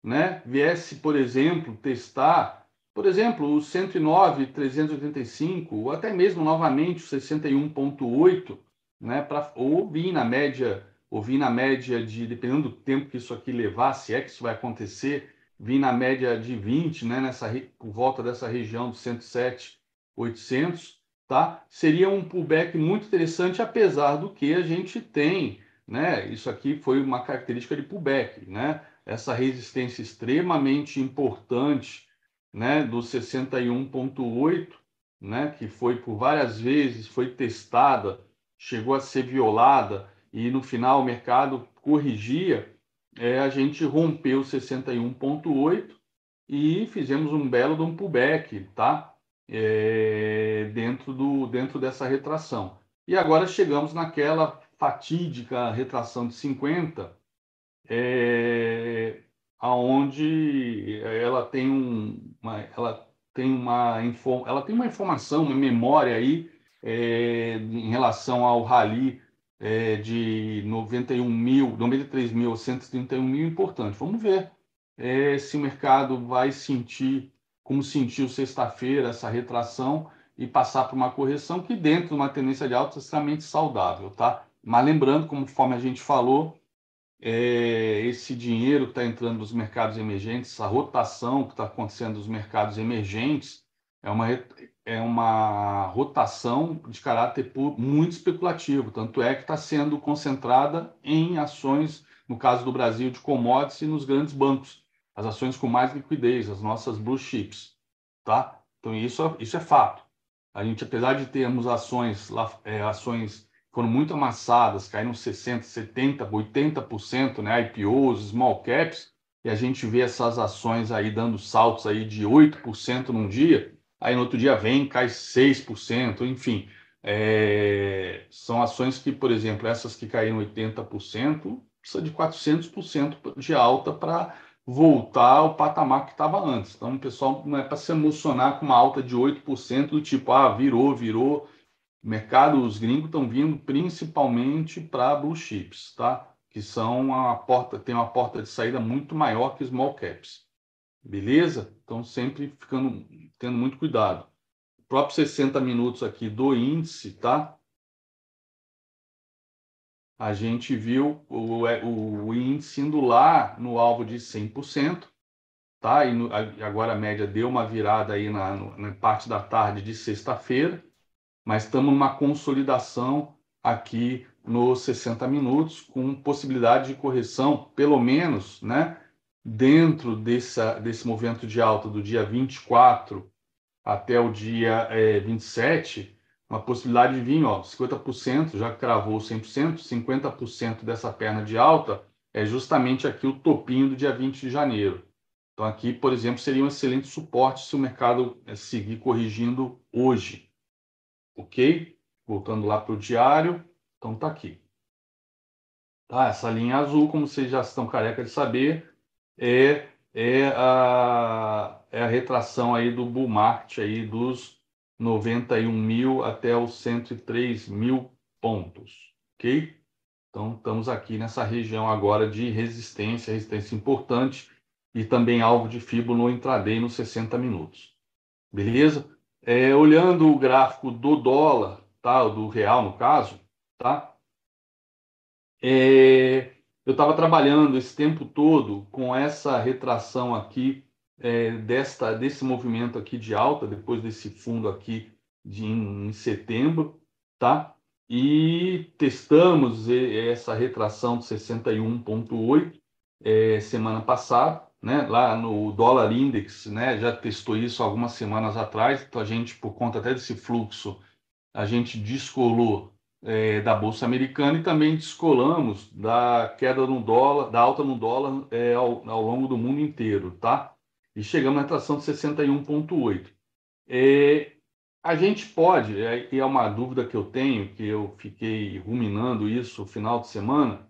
né? Viesse, por exemplo, testar, por exemplo, o 109,385, ou até mesmo novamente o 61,8, né? Para ou vir na média, ou vir na média de, dependendo do tempo que isso aqui levar, se é que isso vai acontecer, vir na média de 20, né? Nessa por volta dessa região do 107,800 tá? Seria um pullback muito interessante, apesar do que a gente tem, né? Isso aqui foi uma característica de pullback, né? Essa resistência extremamente importante, né? Do 61.8, né? Que foi por várias vezes, foi testada, chegou a ser violada e no final o mercado corrigia. É, a gente rompeu 61.8 e fizemos um belo de um pullback, tá? É, dentro, do, dentro dessa retração. E agora chegamos naquela fatídica retração de 50, é, aonde ela tem um, uma, ela tem uma ela tem uma informação, uma memória aí é, em relação ao rally é, de 91 mil, 93 mil, 131 mil importante. Vamos ver é, se o mercado vai sentir como sentiu sexta-feira essa retração e passar por uma correção que dentro de uma tendência de alta é extremamente saudável, tá? Mas lembrando, conforme a gente falou, é, esse dinheiro que está entrando nos mercados emergentes, essa rotação que está acontecendo nos mercados emergentes, é uma, é uma rotação de caráter muito especulativo, tanto é que está sendo concentrada em ações, no caso do Brasil, de commodities e nos grandes bancos as ações com mais liquidez, as nossas blue chips, tá? Então isso, isso é fato. A gente, apesar de termos ações, é, ações foram muito amassadas, caíram 60, 70, 80%, né? IPOs, small caps, e a gente vê essas ações aí dando saltos aí de 8% num dia, aí no outro dia vem, cai 6%, enfim. É, são ações que, por exemplo, essas que caíram 80%, precisa de 400% de alta para voltar ao patamar que estava antes. Então, o pessoal não é para se emocionar com uma alta de 8% do tipo, ah, virou, virou. O mercado, os gringos estão vindo principalmente para blue chips, tá? Que são a porta, tem uma porta de saída muito maior que small caps. Beleza? Então, sempre ficando, tendo muito cuidado. O próprio 60 minutos aqui do índice, tá? A gente viu o, é, o, o índice indo lá no alvo de 100%, tá? E no, agora a média deu uma virada aí na, na parte da tarde de sexta-feira, mas estamos numa consolidação aqui nos 60 minutos, com possibilidade de correção, pelo menos, né? Dentro dessa, desse movimento de alta do dia 24 até o dia é, 27, uma possibilidade de vir, ó, 50%, já cravou 100%, 50% dessa perna de alta é justamente aqui o topinho do dia 20 de janeiro. Então aqui, por exemplo, seria um excelente suporte se o mercado eh, seguir corrigindo hoje. Ok? Voltando lá para o diário, então tá aqui. Tá, essa linha azul, como vocês já estão careca de saber, é, é, a, é a retração aí do bull market aí dos 91 mil até os 103 mil pontos, ok? Então, estamos aqui nessa região agora de resistência, resistência importante e também alvo de fibro no intraday nos 60 minutos. Beleza? É, olhando o gráfico do dólar, tá? do real no caso, tá? É, eu estava trabalhando esse tempo todo com essa retração aqui é, desta, desse movimento aqui de alta, depois desse fundo aqui de, em, em setembro, tá? e testamos essa retração de 61,8 é, semana passada, né? Lá no dólar index, né? Já testou isso algumas semanas atrás. Então a gente, por conta até desse fluxo, a gente descolou é, da bolsa americana e também descolamos da queda no dólar, da alta no dólar é, ao, ao, longo do mundo inteiro, tá? E chegamos na retração de 61,8. É, a gente pode, é, e é uma dúvida que eu tenho, que eu fiquei ruminando isso no final de semana,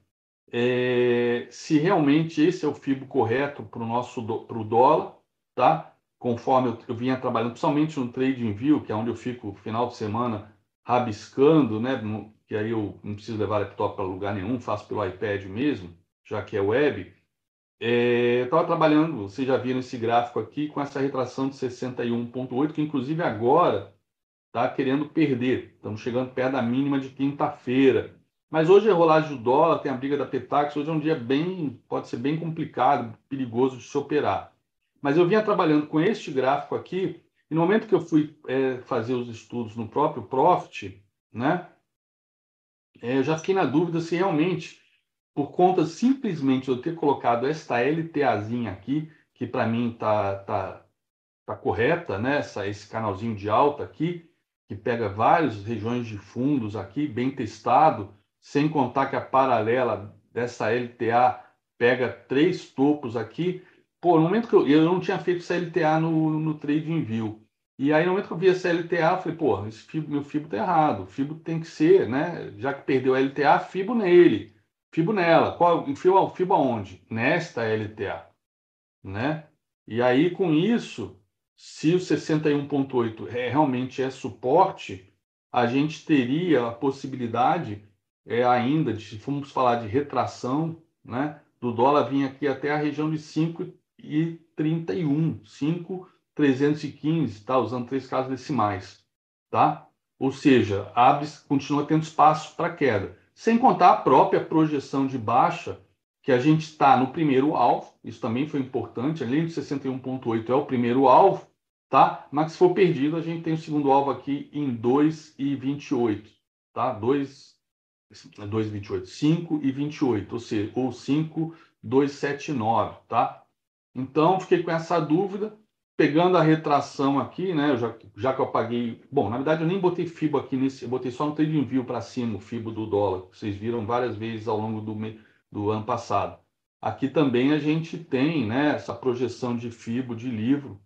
é, se realmente esse é o FIBO correto para o nosso para o dólar, tá? Conforme eu, eu, vinha trabalhando, principalmente no trade view, que é onde eu fico final de semana rabiscando, né? Que aí eu não preciso levar laptop para lugar nenhum, faço pelo iPad mesmo, já que é web. É, eu estava trabalhando, vocês já viram esse gráfico aqui, com essa retração de 61,8, que inclusive agora está querendo perder. Estamos chegando perto da mínima de quinta-feira. Mas hoje é rolagem do dólar, tem a briga da Petax, hoje é um dia bem, pode ser bem complicado, perigoso de se operar. Mas eu vinha trabalhando com este gráfico aqui, e no momento que eu fui é, fazer os estudos no próprio Profit, né, é, eu já fiquei na dúvida se realmente, por conta simplesmente de eu ter colocado esta LTAzinha aqui, que para mim está tá, tá correta, né, essa, esse canalzinho de alta aqui, que pega várias regiões de fundos aqui, bem testado, sem contar que a paralela dessa LTA pega três topos aqui. Pô, no momento que eu, eu não tinha feito essa LTA no, no Trading View. E aí, no momento que eu vi essa LTA, eu falei, pô, esse FIBO, meu FIBO tá errado. O FIBO tem que ser, né? Já que perdeu a LTA, FIBO nele. FIBO nela. Qual, FIBO, FIBO aonde? Nesta LTA. Né? E aí, com isso, se o 61.8 é, realmente é suporte, a gente teria a possibilidade é, ainda, de, se formos falar de retração, né, do dólar vir aqui até a região de 5,31, 5,315, tá? usando três casas decimais. Tá? Ou seja, abre, continua tendo espaço para queda. Sem contar a própria projeção de baixa, que a gente está no primeiro alvo, isso também foi importante, além de 61,8 é o primeiro alvo, tá? Mas se for perdido, a gente tem o segundo alvo aqui em 2,28, tá? 2, 2,28, 5 e 28, ou seja, ou 5, 279, tá? Então, fiquei com essa dúvida, pegando a retração aqui, né, já, já que eu paguei, bom, na verdade eu nem botei FIBO aqui nesse, eu botei só no trade envio para cima, o FIBO do dólar, vocês viram várias vezes ao longo do, do ano passado. Aqui também a gente tem, né, essa projeção de FIBO de livro,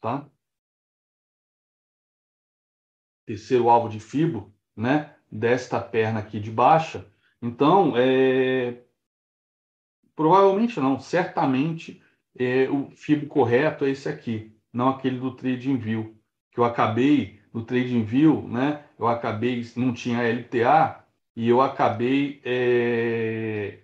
tá? Terceiro alvo de FIBO, né? desta perna aqui de baixa. Então, é, provavelmente não, certamente é, o FIBO correto é esse aqui, não aquele do Trading View, que eu acabei no Trading View, né? Eu acabei, não tinha LTA e eu acabei é,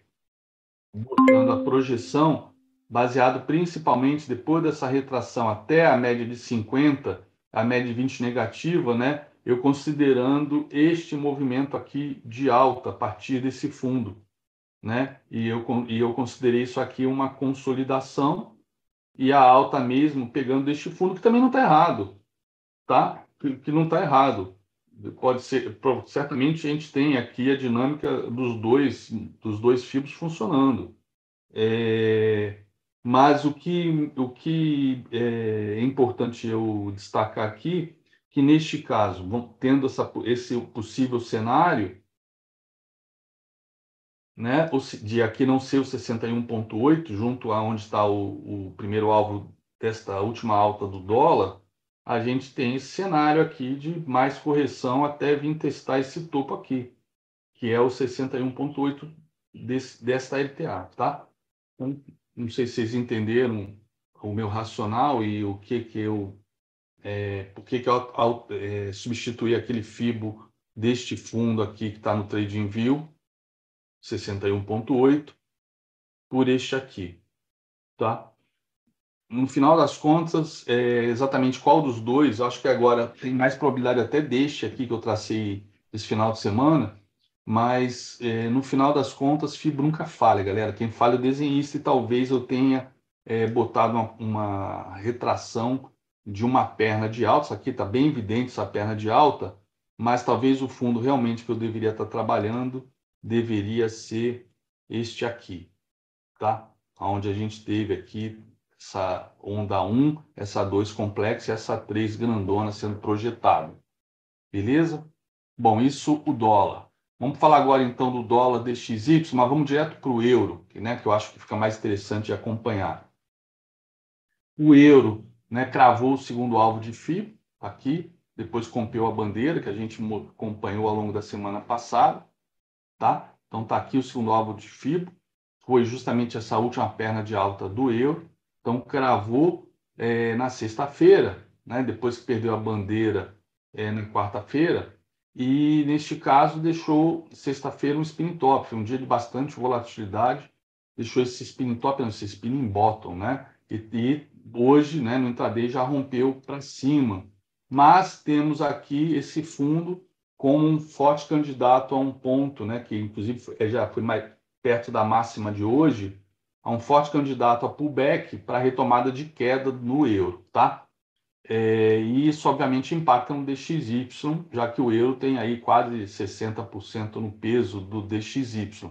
botando a projeção baseado principalmente depois dessa retração até a média de 50, a média de 20 negativa, né? eu considerando este movimento aqui de alta a partir desse fundo, né? E eu, e eu considerei isso aqui uma consolidação e a alta mesmo pegando este fundo, que também não está errado, tá? Que, que não está errado. Pode ser, certamente a gente tem aqui a dinâmica dos dois, dos dois fibros funcionando. É, mas o que, o que é importante eu destacar aqui que neste caso, tendo essa, esse possível cenário, né, de aqui não ser o 61,8, junto a onde está o, o, primeiro alvo desta última alta do dólar, a gente tem esse cenário aqui de mais correção até vir testar esse topo aqui, que é o 61,8 desta LTA, tá? Então, não sei se vocês entenderam o meu racional e o que, que eu é, por que, que eu é, substituir aquele FIBO deste fundo aqui que está no Trading View, 61.8, por este aqui, tá? No final das contas, é, exatamente qual dos dois, acho que agora tem mais probabilidade até deste aqui que eu tracei esse final de semana, mas é, no final das contas, FIBO nunca falha, galera. Quem falha é o desenhista e talvez eu tenha é, botado uma, uma retração de uma perna de alta, isso aqui está bem evidente essa perna de alta, mas talvez o fundo realmente que eu deveria estar trabalhando deveria ser este aqui, tá? Onde a gente teve aqui essa onda 1, essa 2 complexa e essa 3 grandona sendo projetada. Beleza? Bom, isso o dólar. Vamos falar agora então do dólar DXY, mas vamos direto para o euro, né, que eu acho que fica mais interessante de acompanhar. O euro né, cravou o segundo alvo de FIBO aqui, depois rompeu a bandeira que a gente acompanhou ao longo da semana passada, tá? Então tá aqui o segundo alvo de FIBO, foi justamente essa última perna de alta do euro, então cravou é, na sexta-feira, né? Depois que perdeu a bandeira é, na quarta-feira, e neste caso deixou sexta-feira um spinning top, um dia de bastante volatilidade, deixou esse spinning top, não, esse spinning bottom, né? E, e hoje, né, no intraday já rompeu para cima. Mas temos aqui esse fundo como um forte candidato a um ponto, né, que inclusive já foi mais perto da máxima de hoje, a um forte candidato a pullback para retomada de queda no euro, tá? É, e isso, obviamente, impacta no DXY, já que o euro tem aí quase 60% no peso do DXY.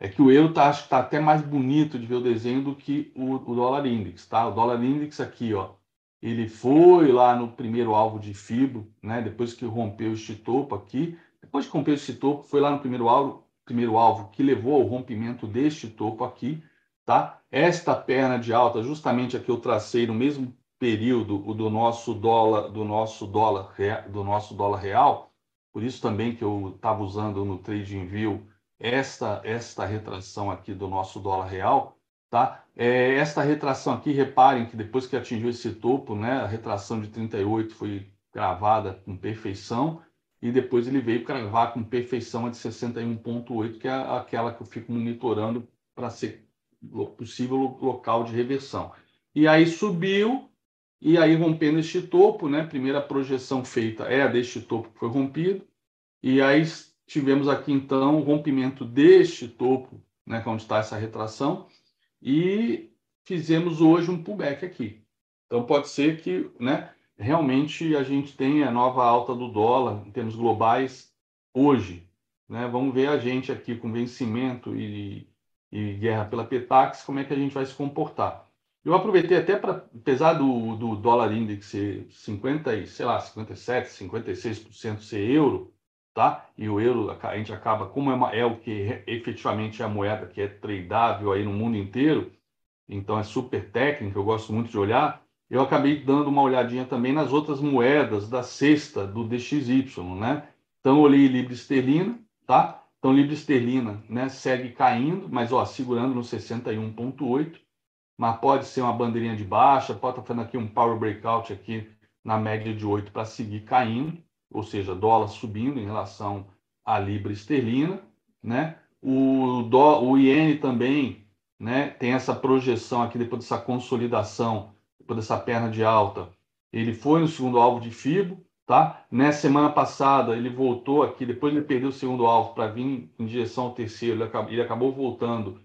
É que o euro está tá até mais bonito de ver o desenho do que o, o dólar index, tá? O dólar index aqui, ó, ele foi lá no primeiro alvo de fibro, né? Depois que rompeu este topo aqui, depois que rompeu esse topo, foi lá no primeiro alvo, primeiro alvo que levou ao rompimento deste topo aqui, tá? Esta perna de alta, justamente aqui eu tracei no mesmo período o do nosso dólar, do nosso dólar, do nosso dólar real. Por isso também que eu estava usando no Trading View esta esta retração aqui do nosso dólar real, tá? É, esta retração aqui, reparem que depois que atingiu esse topo, né, a retração de 38 foi gravada com perfeição e depois ele veio cravar com perfeição a de 61.8, que é aquela que eu fico monitorando para ser possível local de reversão. E aí subiu, e aí, rompendo este topo, né? Primeira projeção feita é a deste topo que foi rompido. E aí tivemos aqui, então, o rompimento deste topo, né? É onde está essa retração. E fizemos hoje um pullback aqui. Então, pode ser que, né? Realmente a gente tenha a nova alta do dólar em termos globais hoje. Né? Vamos ver a gente aqui com vencimento e, e guerra pela Petax, como é que a gente vai se comportar. Eu aproveitei até para, apesar do, do dólar index ser 50, sei lá, 57, 56% ser euro, tá? E o euro, a gente acaba, como é, uma, é o que efetivamente é a moeda que é tradável aí no mundo inteiro, então é super técnico, eu gosto muito de olhar, eu acabei dando uma olhadinha também nas outras moedas da cesta do DXY, né? Então, olhei Libra Esterlina, tá? Então, Libra Esterlina né, segue caindo, mas ó, segurando no 61,8 mas pode ser uma bandeirinha de baixa, pode estar fazendo aqui um power breakout aqui na média de 8 para seguir caindo, ou seja, dólar subindo em relação à libra esterlina, né? O, dó, o iene também, né, tem essa projeção aqui depois dessa consolidação, depois dessa perna de alta. Ele foi no segundo alvo de FIBO, tá? Nessa semana passada ele voltou aqui, depois ele perdeu o segundo alvo para vir em direção ao terceiro, ele acabou, ele acabou voltando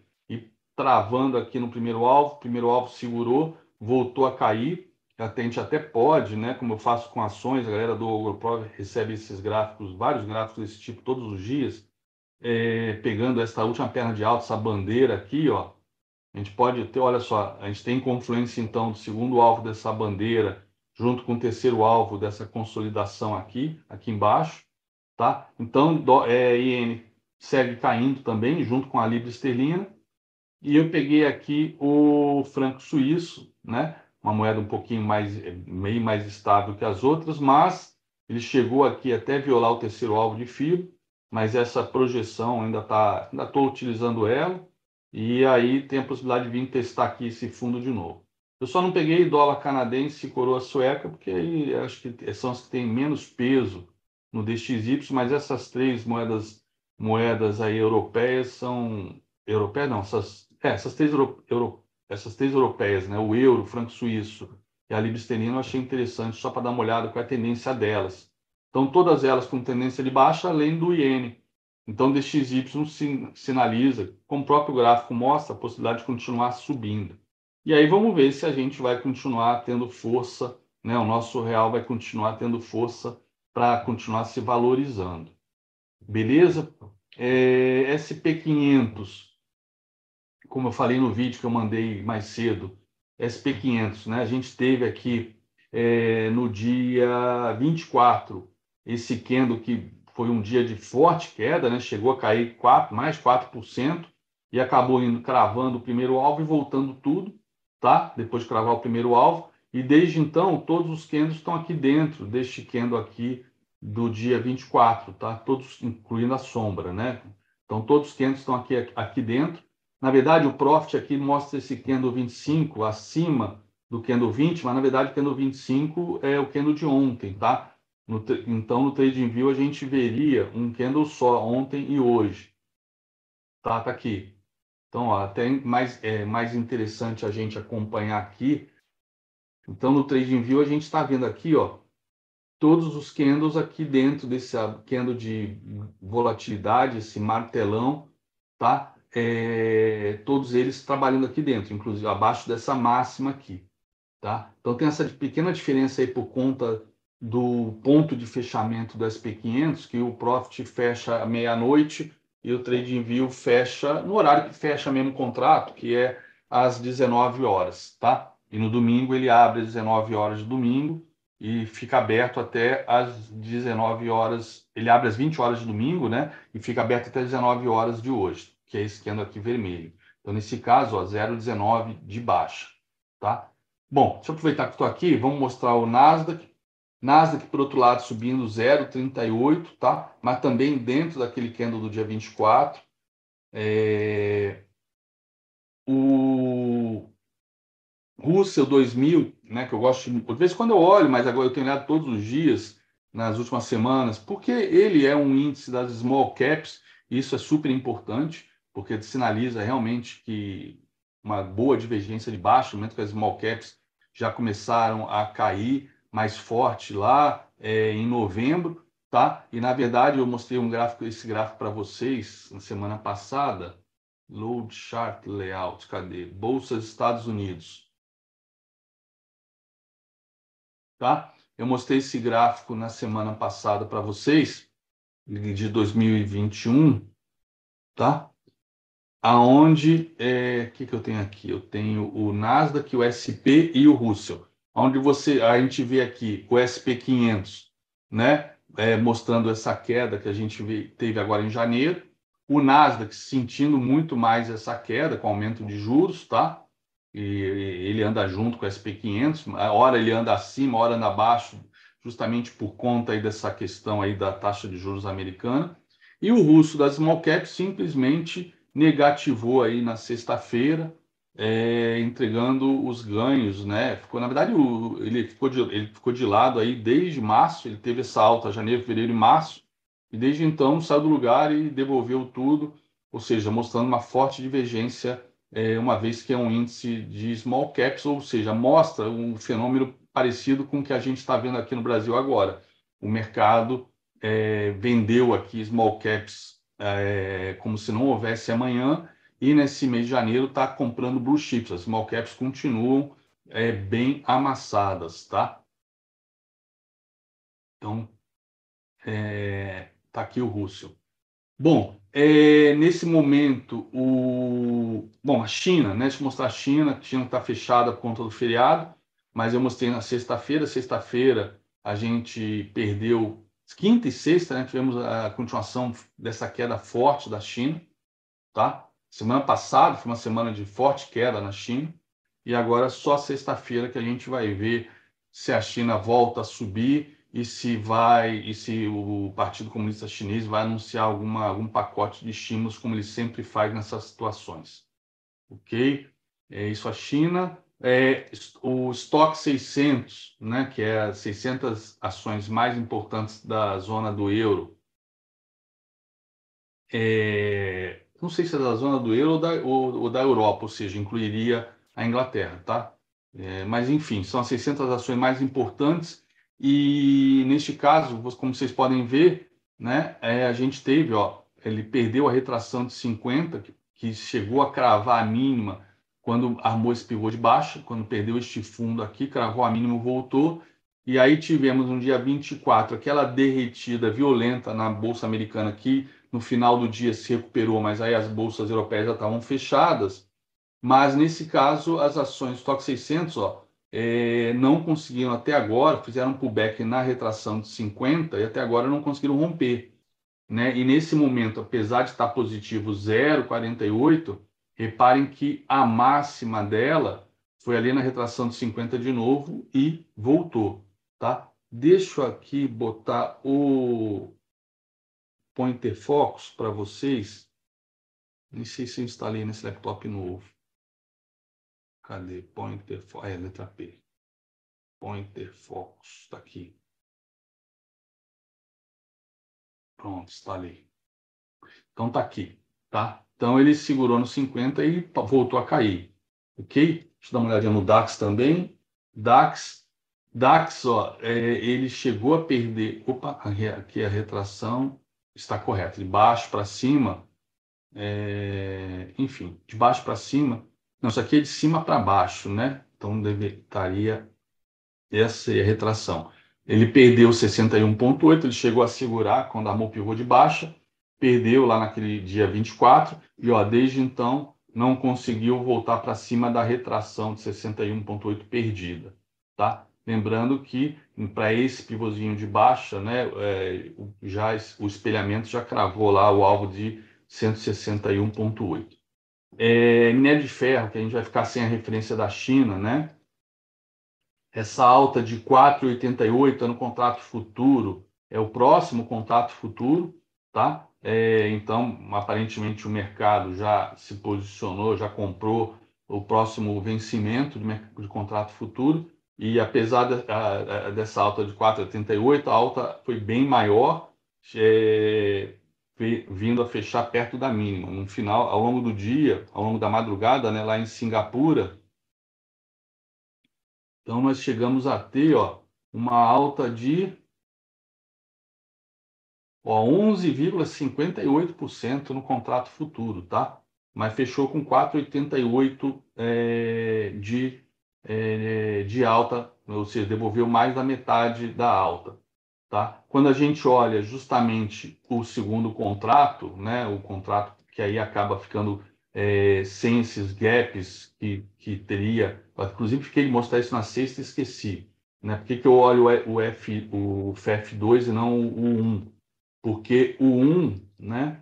travando aqui no primeiro alvo, o primeiro alvo segurou, voltou a cair. A gente até pode, né, como eu faço com ações, a galera do AgroPro recebe esses gráficos, vários gráficos desse tipo todos os dias, é, pegando essa última perna de alta, essa bandeira aqui, ó, a gente pode ter, olha só, a gente tem confluência então do segundo alvo dessa bandeira junto com o terceiro alvo dessa consolidação aqui, aqui embaixo, tá? Então, do, é, IN segue caindo também junto com a libra esterlina e eu peguei aqui o franco suíço, né? Uma moeda um pouquinho mais, meio mais estável que as outras, mas ele chegou aqui até violar o terceiro alvo de fio, mas essa projeção ainda está, ainda estou utilizando ela, e aí tem a possibilidade de vir testar aqui esse fundo de novo. Eu só não peguei dólar canadense e coroa sueca, porque aí acho que são as que têm menos peso no DXY, mas essas três moedas moedas aí europeias são europeias não, essas é, essas três, euro, euro, essas três europeias, né? o euro, o franco suíço e a libra eu achei interessante só para dar uma olhada qual é a tendência delas. Então, todas elas com tendência de baixa, além do iene. Então, DXY sinaliza, como o próprio gráfico mostra, a possibilidade de continuar subindo. E aí vamos ver se a gente vai continuar tendo força, né? o nosso real vai continuar tendo força para continuar se valorizando. Beleza? É, SP500, como eu falei no vídeo que eu mandei mais cedo, SP500, né? A gente teve aqui é, no dia 24 esse candle que foi um dia de forte queda, né? Chegou a cair 4, mais 4% e acabou indo cravando o primeiro alvo e voltando tudo, tá? Depois de cravar o primeiro alvo. E desde então, todos os candles estão aqui dentro deste candle aqui do dia 24, tá? Todos, incluindo a sombra, né? Então, todos os candles estão aqui, aqui dentro. Na verdade, o Profit aqui mostra esse candle 25 acima do candle 20, mas na verdade o candle 25 é o candle de ontem, tá? No, então, no Trading View, a gente veria um candle só ontem e hoje. Tá, tá aqui. Então, ó, até mais, é, mais interessante a gente acompanhar aqui então, no TradingView, a gente está vendo aqui, ó, todos os candles aqui dentro desse candle de volatilidade, esse martelão, tá? É, todos eles trabalhando aqui dentro, inclusive abaixo dessa máxima aqui, tá? Então, tem essa pequena diferença aí por conta do ponto de fechamento do SP500, que o Profit fecha meia-noite e o TradingView fecha no horário que fecha mesmo o contrato, que é às 19 horas, tá? E no domingo ele abre às 19 horas de domingo e fica aberto até às 19 horas. Ele abre às 20 horas de domingo, né? E fica aberto até às 19 horas de hoje, que é esse candle aqui vermelho. Então, nesse caso, 0,19 de baixa, tá? Bom, deixa eu aproveitar que estou aqui, vamos mostrar o Nasdaq. Nasdaq, por outro lado, subindo 0,38, tá? Mas também dentro daquele candle do dia 24. É... O Russell 2000, né, que eu gosto, de vez em quando eu olho, mas agora eu tenho olhado todos os dias, nas últimas semanas, porque ele é um índice das small caps, isso é super importante, porque sinaliza realmente que uma boa divergência de baixo, no momento que as small caps já começaram a cair mais forte lá é, em novembro, tá? E na verdade eu mostrei um gráfico, esse gráfico para vocês na semana passada, load chart layout, cadê? Bolsas Estados Unidos. tá? Eu mostrei esse gráfico na semana passada para vocês, de 2021, tá? Aonde, é, que, que eu tenho aqui? Eu tenho o Nasdaq, o SP e o Russell. Onde você, a gente vê aqui o SP 500, né? É, mostrando essa queda que a gente vê, teve agora em janeiro. O Nasdaq sentindo muito mais essa queda com aumento de juros, tá? e ele anda junto com o SP500, a hora ele anda acima, a hora anda abaixo, justamente por conta aí dessa questão aí da taxa de juros americana. E o russo da small cap simplesmente negativou aí na sexta-feira, é, entregando os ganhos, né? Ficou, na verdade, o, ele, ficou de, ele ficou de lado aí desde março, ele teve essa alta janeiro, fevereiro e março, e desde então saiu do lugar e devolveu tudo, ou seja, mostrando uma forte divergência é, uma vez que é um índice de small caps, ou seja, mostra um fenômeno parecido com o que a gente está vendo aqui no Brasil agora. O mercado é, vendeu aqui small caps é, como se não houvesse amanhã, e nesse mês de janeiro está comprando blue chips. As small caps continuam é, bem amassadas, tá? Então, está aqui o Russell. Bom, é, nesse momento, o... Bom, a China, né? Deixa eu mostrar a China. A China está fechada por conta do feriado, mas eu mostrei na sexta-feira. Sexta-feira a gente perdeu quinta e sexta, né? Tivemos a continuação dessa queda forte da China, tá? Semana passada foi uma semana de forte queda na China e agora só sexta-feira que a gente vai ver se a China volta a subir e se vai e se o Partido Comunista Chinês vai anunciar alguma, algum pacote de estímulos como ele sempre faz nessas situações. Ok? É isso a China. É, o estoque 600, né, que é as 600 ações mais importantes da zona do euro, é, não sei se é da zona do euro ou da, ou, ou da Europa, ou seja, incluiria a Inglaterra, tá? É, mas enfim, são as 600 ações mais importantes e neste caso, como vocês podem ver, né, é, a gente teve, ó, ele perdeu a retração de 50, que, que chegou a cravar a mínima quando armou esse pivô de baixa, quando perdeu este fundo aqui, cravou a mínima, voltou, E aí tivemos no dia 24 aquela derretida violenta na bolsa americana que no final do dia se recuperou, mas aí as bolsas europeias já estavam fechadas. Mas nesse caso, as ações Stock 600 ó, é, não conseguiram até agora, fizeram um pullback na retração de 50 e até agora não conseguiram romper. Né? E nesse momento, apesar de estar positivo 0,48, reparem que a máxima dela foi ali na retração de 50 de novo e voltou. Tá? Deixa eu aqui botar o Pointer Focus para vocês. Nem sei se eu instalei nesse laptop novo. Cadê? Pointer Focus. É, letra P. Pointer Focus. Está aqui. Pronto, instalei. Então tá aqui, tá? Então ele segurou no 50 e voltou a cair. Ok? Deixa eu dar uma olhadinha no DAX também. DAX, DAX, ó, é, ele chegou a perder. Opa, aqui a retração está correta. De baixo para cima, é, enfim, de baixo para cima, não, isso aqui é de cima para baixo, né? Então deve, estaria essa é a retração. Ele perdeu 61,8, ele chegou a segurar quando armou o pivô de baixa, perdeu lá naquele dia 24, e ó, desde então não conseguiu voltar para cima da retração de 61,8 perdida. Tá? Lembrando que para esse pivôzinho de baixa, né, é, já o espelhamento já cravou lá o alvo de 161,8. É, minério de ferro, que a gente vai ficar sem a referência da China, né? Essa alta de 4,88 no contrato futuro é o próximo contrato futuro, tá? É, então, aparentemente, o mercado já se posicionou, já comprou o próximo vencimento de, de contrato futuro. E apesar de, a, a, dessa alta de 4,88, a alta foi bem maior, é, vindo a fechar perto da mínima. No final, ao longo do dia, ao longo da madrugada, né, lá em Singapura, então nós chegamos a ter ó, uma alta de 11,58% no contrato futuro, tá? Mas fechou com 4,88 é, de, é, de alta, ou seja, devolveu mais da metade da alta. Tá? Quando a gente olha justamente o segundo contrato, né, o contrato que aí acaba ficando é, sem esses gaps que, que teria, inclusive fiquei de mostrar isso na sexta e esqueci. Né? Por que, que eu olho o, F, o FF2 e não o 1? Porque o 1, né,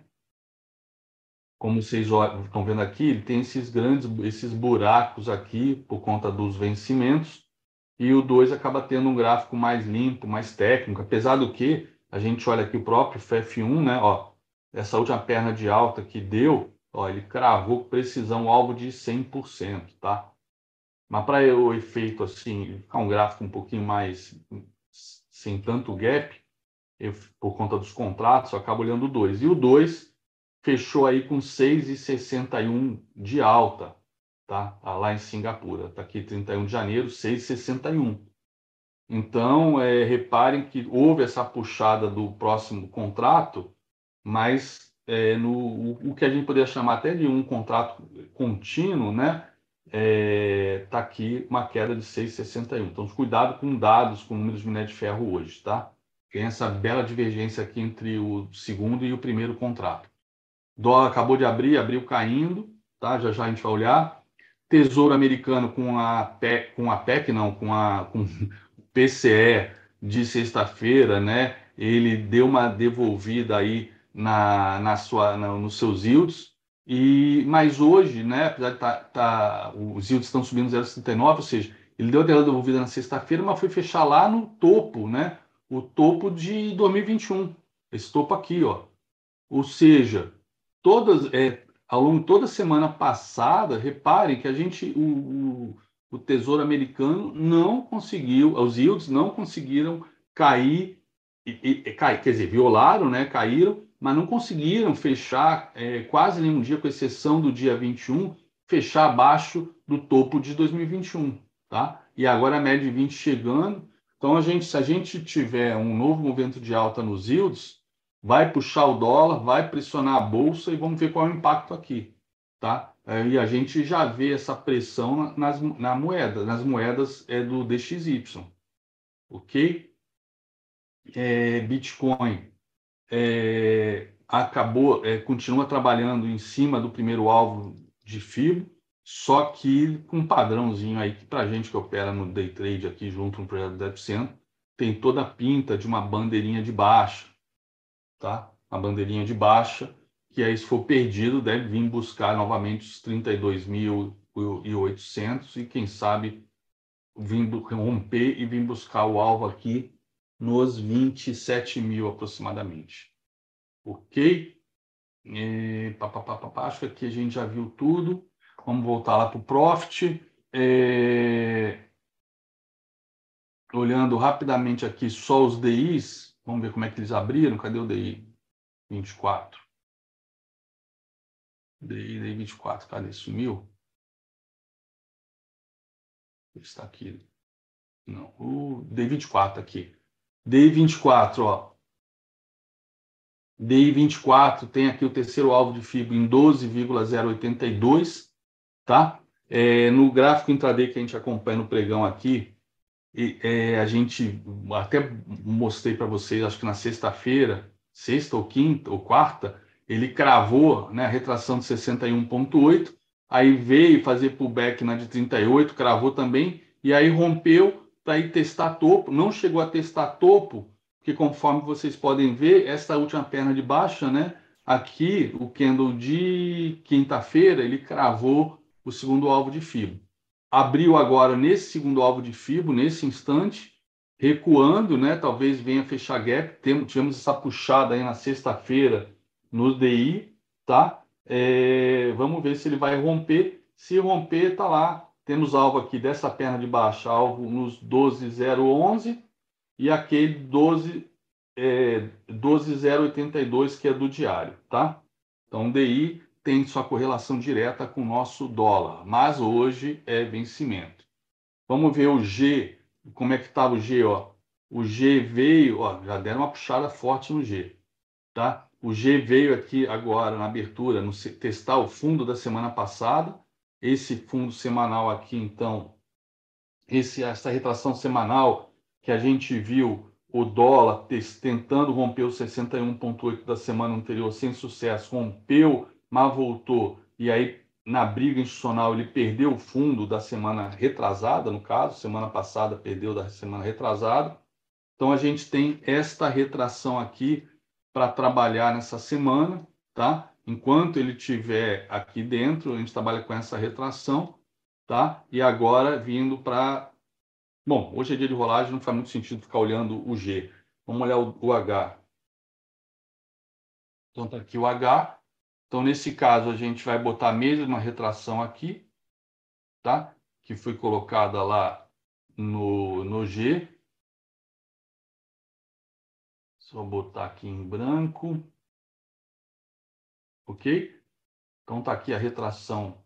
como vocês estão vendo aqui, ele tem esses grandes esses buracos aqui por conta dos vencimentos, e o 2 acaba tendo um gráfico mais limpo, mais técnico, apesar do que a gente olha aqui o próprio FF1, né, ó, essa última perna de alta que deu, ó, ele cravou com precisão alvo de 100%, tá? Mas para o efeito assim, ficar um gráfico um pouquinho mais sem tanto gap, eu, por conta dos contratos, eu acabo olhando o 2. E o 2 fechou aí com 6,61 de alta, tá? tá? Lá em Singapura. Está aqui 31 de janeiro, 6,61. Então, é, reparem que houve essa puxada do próximo contrato, mas é, no, o, o, que a gente poderia chamar até de um contrato contínuo, né? É, tá aqui uma queda de 6,61. Então, cuidado com dados, com números de minério de ferro hoje, tá? Tem essa bela divergência aqui entre o segundo e o primeiro contrato. Dólar acabou de abrir, abriu caindo, tá? Já já a gente vai olhar. Tesouro americano com a PEC, com a PEC não, com a com o PCE de sexta-feira, né? Ele deu uma devolvida aí na, na sua, na, nos seus yields. E mas hoje, né? Apesar de tá, tá os yields estão subindo 0,69, ou seja, ele deu a devolvida na sexta-feira, mas foi fechar lá no topo, né? O topo de 2021, esse topo aqui, ó. Ou seja, todas, é, ao longo de toda semana passada, reparem que a gente, o, o, o Tesouro Americano não conseguiu, os yields não conseguiram cair, e, e, cair quer dizer, violaram, né, caíram, mas não conseguiram fechar é, quase nenhum dia, com exceção do dia 21, fechar abaixo do topo de 2021, tá? E agora a média de 20 chegando, então, a gente, se a gente tiver um novo movimento de alta nos yields, vai puxar o dólar, vai pressionar a bolsa e vamos ver qual é o impacto aqui, tá? É, e a gente já vê essa pressão nas na moeda, nas moedas é do DXY. ok? É, Bitcoin é, acabou, é, continua trabalhando em cima do primeiro alvo de FIBO, só que com um padrãozinho aí que para gente que opera no day trade aqui junto no projeto 10%, tem toda a pinta de uma bandeirinha de baixa, tá? Uma bandeirinha de baixa, que aí se for perdido deve vir buscar novamente os 32.800 e quem sabe vir romper e vir buscar o alvo aqui nos 27 mil aproximadamente. Ok? E, pá, pá, pá, pá, acho que aqui a gente já viu tudo. Vamos voltar lá para o Profit. É... Olhando rapidamente aqui só os DIs, vamos ver como é que eles abriram. Cadê o DI? 24. DI, DI 24, cadê? Sumiu? Está aqui. Não, o DI 24 aqui. DI 24, ó. DI 24 tem aqui o terceiro alvo de fibra em 12,082 tá? É, no gráfico intraday que a gente acompanha no pregão aqui, e, é, a gente até mostrei para vocês, acho que na sexta-feira, sexta ou quinta ou quarta, ele cravou né, a retração de 61,8, aí veio fazer pullback na de 38, cravou também, e aí rompeu para ir testar topo, não chegou a testar topo, porque conforme vocês podem ver, essa última perna de baixa, né, aqui o candle de quinta-feira, ele cravou o segundo alvo de FIBO. Abriu agora nesse segundo alvo de FIBO, nesse instante, recuando, né? Talvez venha fechar gap. tivemos essa puxada aí na sexta-feira no DI, tá? É, vamos ver se ele vai romper. Se romper, tá lá. Temos alvo aqui dessa perna de baixo, alvo nos 12,011 e aquele 12, é, 12,082 que é do diário, tá? Então, DI tem sua correlação direta com o nosso dólar, mas hoje é vencimento. Vamos ver o G, como é que estava o G, ó. O G veio, ó, já deram uma puxada forte no G, tá? O G veio aqui agora na abertura, no testar o fundo da semana passada. Esse fundo semanal aqui, então, esse, essa retração semanal que a gente viu o dólar tentando romper o 61,8 da semana anterior sem sucesso, rompeu mas voltou e aí na briga institucional ele perdeu o fundo da semana retrasada, no caso, semana passada perdeu da semana retrasada. Então a gente tem esta retração aqui para trabalhar nessa semana, tá? Enquanto ele tiver aqui dentro, a gente trabalha com essa retração, tá? E agora vindo para Bom, hoje é dia de rolagem, não faz muito sentido ficar olhando o G. Vamos olhar o, o H. Então tá aqui o H, então, nesse caso, a gente vai botar a mesma retração aqui, tá? Que foi colocada lá no, no G. Só botar aqui em branco. Ok? Então, tá aqui a retração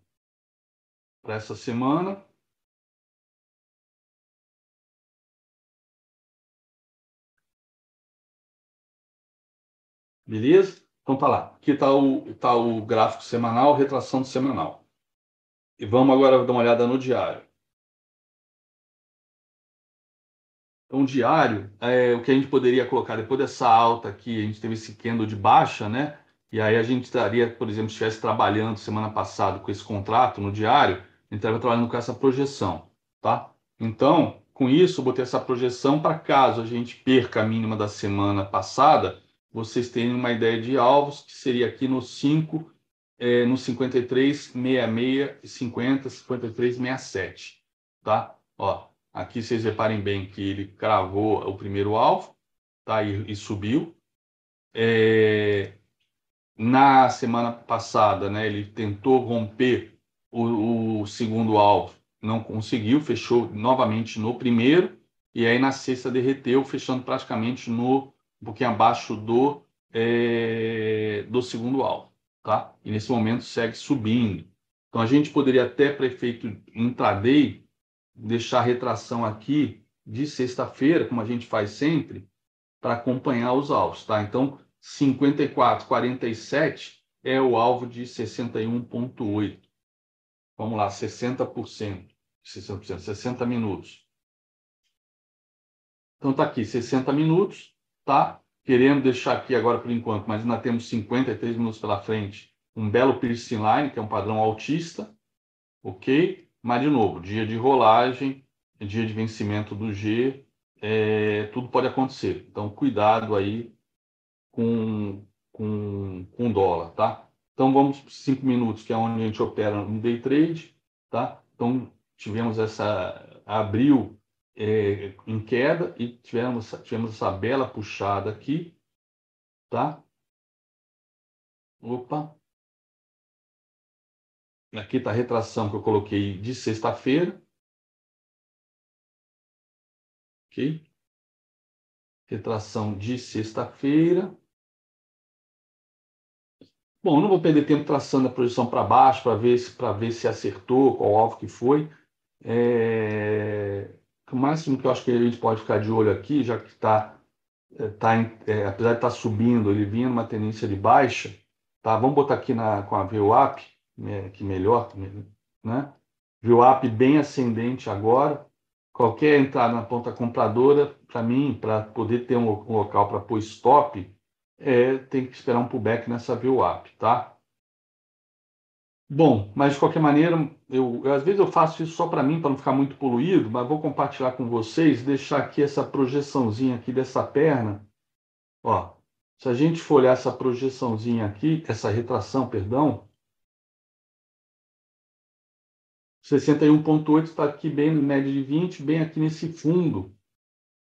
para essa semana. Beleza? Então tá lá. Aqui está o, tá o gráfico semanal, retração semanal. E vamos agora dar uma olhada no diário. Então, diário, é, o que a gente poderia colocar depois dessa alta aqui, a gente teve esse candle de baixa, né? E aí a gente estaria, por exemplo, se estivesse trabalhando semana passada com esse contrato no diário, a gente estaria trabalhando com essa projeção, tá? Então, com isso, eu botei essa projeção para caso a gente perca a mínima da semana passada, vocês terem uma ideia de alvos, que seria aqui no 5, é, no 53, 66 e 50, 53, 67. Tá? Ó, aqui vocês reparem bem que ele cravou o primeiro alvo tá? e, e subiu. É, na semana passada, né, ele tentou romper o, o segundo alvo, não conseguiu, fechou novamente no primeiro, e aí na sexta derreteu, fechando praticamente no pouquinho abaixo do, é, do segundo alvo. Tá? E nesse momento segue subindo. Então a gente poderia até, para efeito intraday, deixar a retração aqui de sexta-feira, como a gente faz sempre, para acompanhar os alvos. Tá? Então 54,47 é o alvo de 61,8. Vamos lá, 60%. 60%, 60 minutos. Então tá aqui, 60 minutos, tá? Querendo deixar aqui agora por enquanto, mas ainda temos 53 minutos pela frente, um belo piercing line, que é um padrão altista, ok? Mas de novo, dia de rolagem, dia de vencimento do G, é, tudo pode acontecer. Então cuidado aí com com com dólar, tá? Então vamos para 5 minutos, que é onde a gente opera no day trade, tá? Então tivemos essa abril é, em queda e tivemos, tivemos essa bela puxada aqui, tá? Opa. Aqui está a retração que eu coloquei de sexta-feira. Ok? Retração de sexta-feira. Bom, não vou perder tempo traçando a projeção para baixo para ver, se, ver se acertou, qual alvo que foi. É... O máximo que eu acho que a gente pode ficar de olho aqui, já que está, é, tá, é, apesar de estar tá subindo, ele vinha numa tendência de baixa, tá? Vamos botar aqui na, com a VWAP, né, que melhor, né? VWAP bem ascendente agora. Qualquer entrada na ponta compradora, para mim, para poder ter um, um local para pôr stop, é, tem que esperar um pullback nessa VWAP, tá? Bom, mas de qualquer maneira, eu, eu às vezes eu faço isso só para mim, para não ficar muito poluído, mas vou compartilhar com vocês, deixar aqui essa projeçãozinha aqui dessa perna. Ó, se a gente for olhar essa projeçãozinha aqui, essa retração, perdão, 61.8 está aqui bem no média de 20, bem aqui nesse fundo,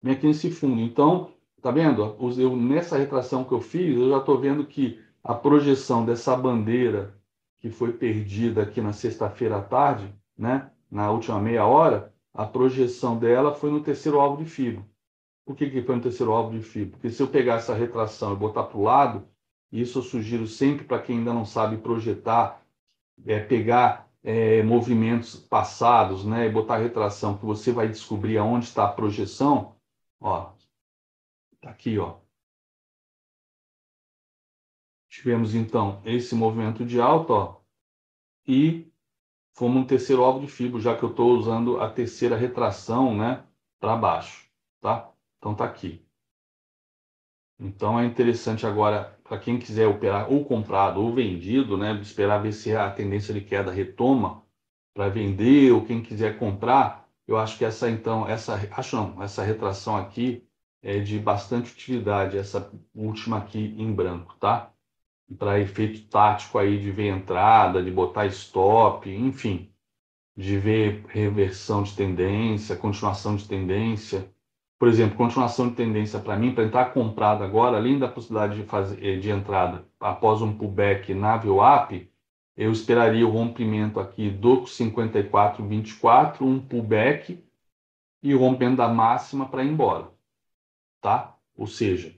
bem aqui nesse fundo. Então, tá vendo? Eu, nessa retração que eu fiz, eu já estou vendo que a projeção dessa bandeira que foi perdida aqui na sexta-feira à tarde, né, na última meia hora, a projeção dela foi no terceiro alvo de fibra. Por que, que foi no terceiro alvo de fibra? Porque se eu pegar essa retração e botar para o lado, isso eu sugiro sempre para quem ainda não sabe projetar, é pegar é, movimentos passados, né, e botar retração, que você vai descobrir aonde está a projeção. Ó, tá aqui, ó. Tivemos então esse movimento de alta, ó, e fomos um terceiro alvo de fibra, já que eu estou usando a terceira retração, né, para baixo, tá? Então tá aqui. Então é interessante agora para quem quiser operar ou comprado ou vendido, né, esperar ver se a tendência de queda retoma para vender ou quem quiser comprar, eu acho que essa então essa acho não, essa retração aqui é de bastante utilidade, essa última aqui em branco, tá? Para efeito tático aí de ver entrada, de botar stop, enfim, de ver reversão de tendência, continuação de tendência. Por exemplo, continuação de tendência para mim, para entrar comprado agora, além da possibilidade de, fazer, eh, de entrada após um pullback na VWAP, eu esperaria o rompimento aqui do 54,24, um pullback e o rompimento da máxima para ir embora, tá? Ou seja,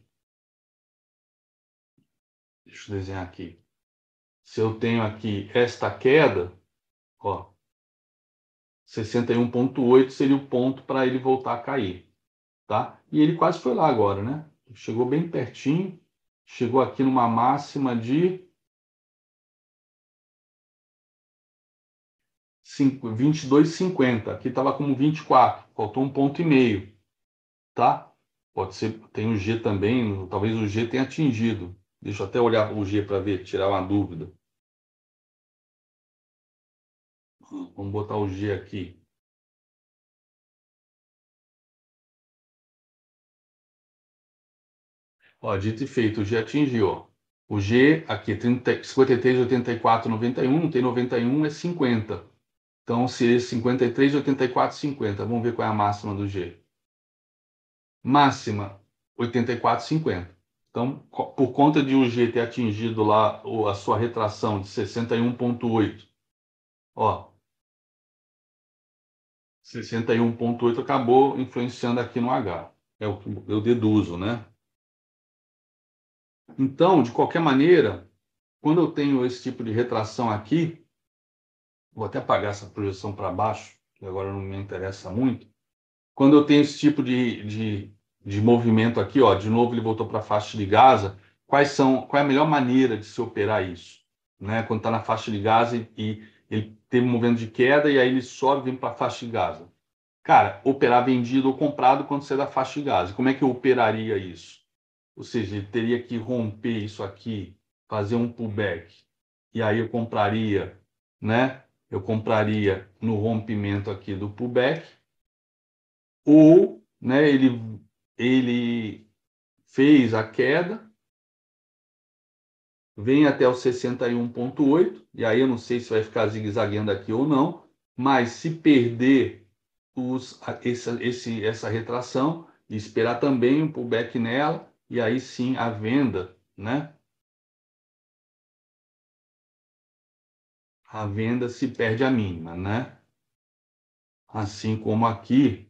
Deixa eu desenhar aqui. Se eu tenho aqui esta queda, ó, 61.8 seria o ponto para ele voltar a cair, tá? E ele quase foi lá agora, né? Chegou bem pertinho, chegou aqui numa máxima de 22,50. Aqui estava como 24, faltou um ponto e meio, tá? Pode ser, tem o G também, talvez o G tenha atingido. Deixa eu até olhar o G para ver, tirar uma dúvida. Vamos botar o G aqui. Ó, dito e feito, o G atingiu. O G aqui, 30, 53, 84, 91, não tem 91, é 50. Então, seria 53, 84, 50. Vamos ver qual é a máxima do G. Máxima, 84, 50. Então, por conta de o G ter atingido lá a sua retração de 61,8, ó, 61,8 acabou influenciando aqui no H. É o que eu deduzo, né? Então, de qualquer maneira, quando eu tenho esse tipo de retração aqui, vou até apagar essa projeção para baixo, que agora não me interessa muito. Quando eu tenho esse tipo de, de de movimento aqui, ó, de novo ele voltou para a faixa de Gaza. Quais são, qual é a melhor maneira de se operar isso? Né? Quando está na faixa de Gaza e, e ele teve um movimento de queda e aí ele sobe vem para a faixa de Gaza. Cara, operar vendido ou comprado quando você é da faixa de gás. Como é que eu operaria isso? Ou seja, ele teria que romper isso aqui, fazer um pullback. E aí eu compraria, né? Eu compraria no rompimento aqui do pullback. Ou, né, ele, ele fez a queda, vem até o 61.8, e aí eu não sei se vai ficar zigue-zagueando aqui ou não, mas se perder os, essa, esse, essa retração, esperar também um pullback nela, e aí sim a venda, né? A venda se perde a mínima, né? Assim como aqui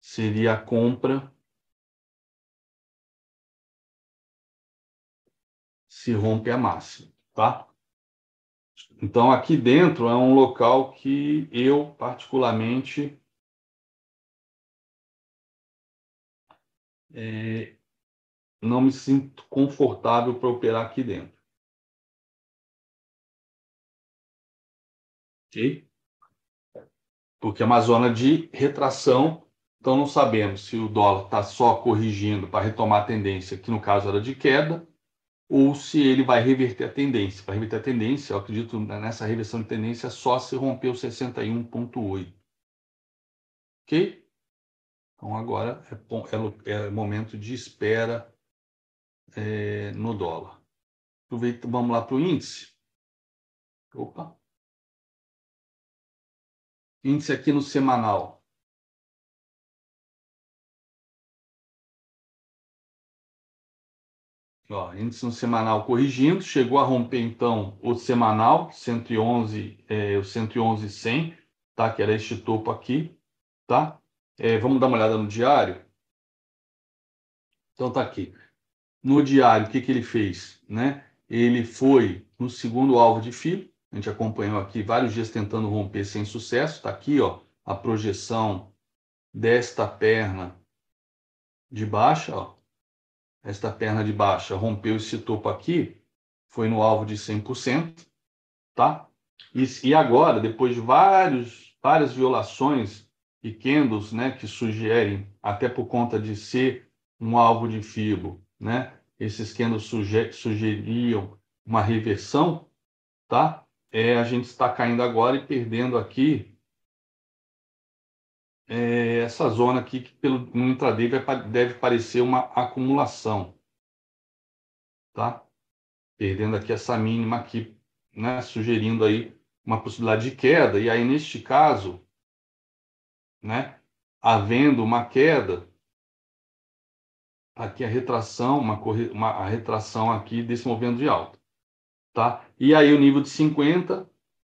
seria a compra se rompe a máxima, tá? Então aqui dentro é um local que eu particularmente é, não me sinto confortável para operar aqui dentro. Ok? Porque é uma zona de retração, então não sabemos se o dólar está só corrigindo para retomar a tendência, que no caso era de queda, ou se ele vai reverter a tendência. Para reverter a tendência, eu acredito nessa reversão de tendência só se romper o 61,8. Ok? Então agora é, é, momento de espera é, no dólar. Aproveita, vamos lá para o índice. Opa. Índice aqui no semanal. Ó, índice no semanal corrigindo, chegou a romper então o semanal 111, é, o 111,100, tá? Que era este topo aqui, tá? É, vamos dar uma olhada no diário. Então tá aqui. No diário, o que, que ele fez? Né? Ele foi no segundo alvo de fio, a gente acompanhou aqui vários dias tentando romper sem sucesso. Está aqui ó, a projeção desta perna de baixa. Ó. Esta perna de baixa rompeu esse topo aqui, foi no alvo de 100%. Tá? E, e agora, depois de vários, várias violações e candles né, que sugerem, até por conta de ser um alvo de FIBO, né? Esses candles sugeriam uma reversão, tá? É, a gente está caindo agora e perdendo aqui é, essa zona aqui que pelo, no intraday vai, deve parecer uma acumulação, tá? Perdendo aqui essa mínima aqui, né? Sugerindo aí uma possibilidade de queda. E aí, neste caso, né? Havendo uma queda, aqui a retração, uma, uma a retração aqui desse movimento de alta, tá? E aí o nível de 50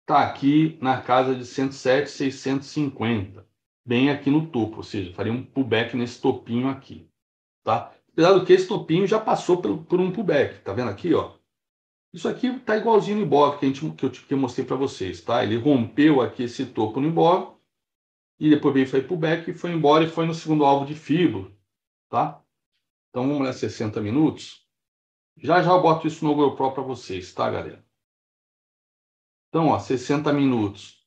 tá aqui na casa de 107, 650, bem aqui no topo, ou seja, faria um pullback nesse topinho aqui, tá? Apesar do que esse topinho já passou por, por um pullback, tá vendo aqui, ó? Isso aqui tá igualzinho no Ibov que, a gente, que, eu, que eu mostrei para vocês, tá? Ele rompeu aqui esse topo no Ibov, e depois veio foi pullback e foi embora e foi no segundo alvo de Fibo, tá? Então vamos lá, 60 minutos. Já já eu boto isso no GoPro para vocês, tá, galera? Então, ó, 60 minutos.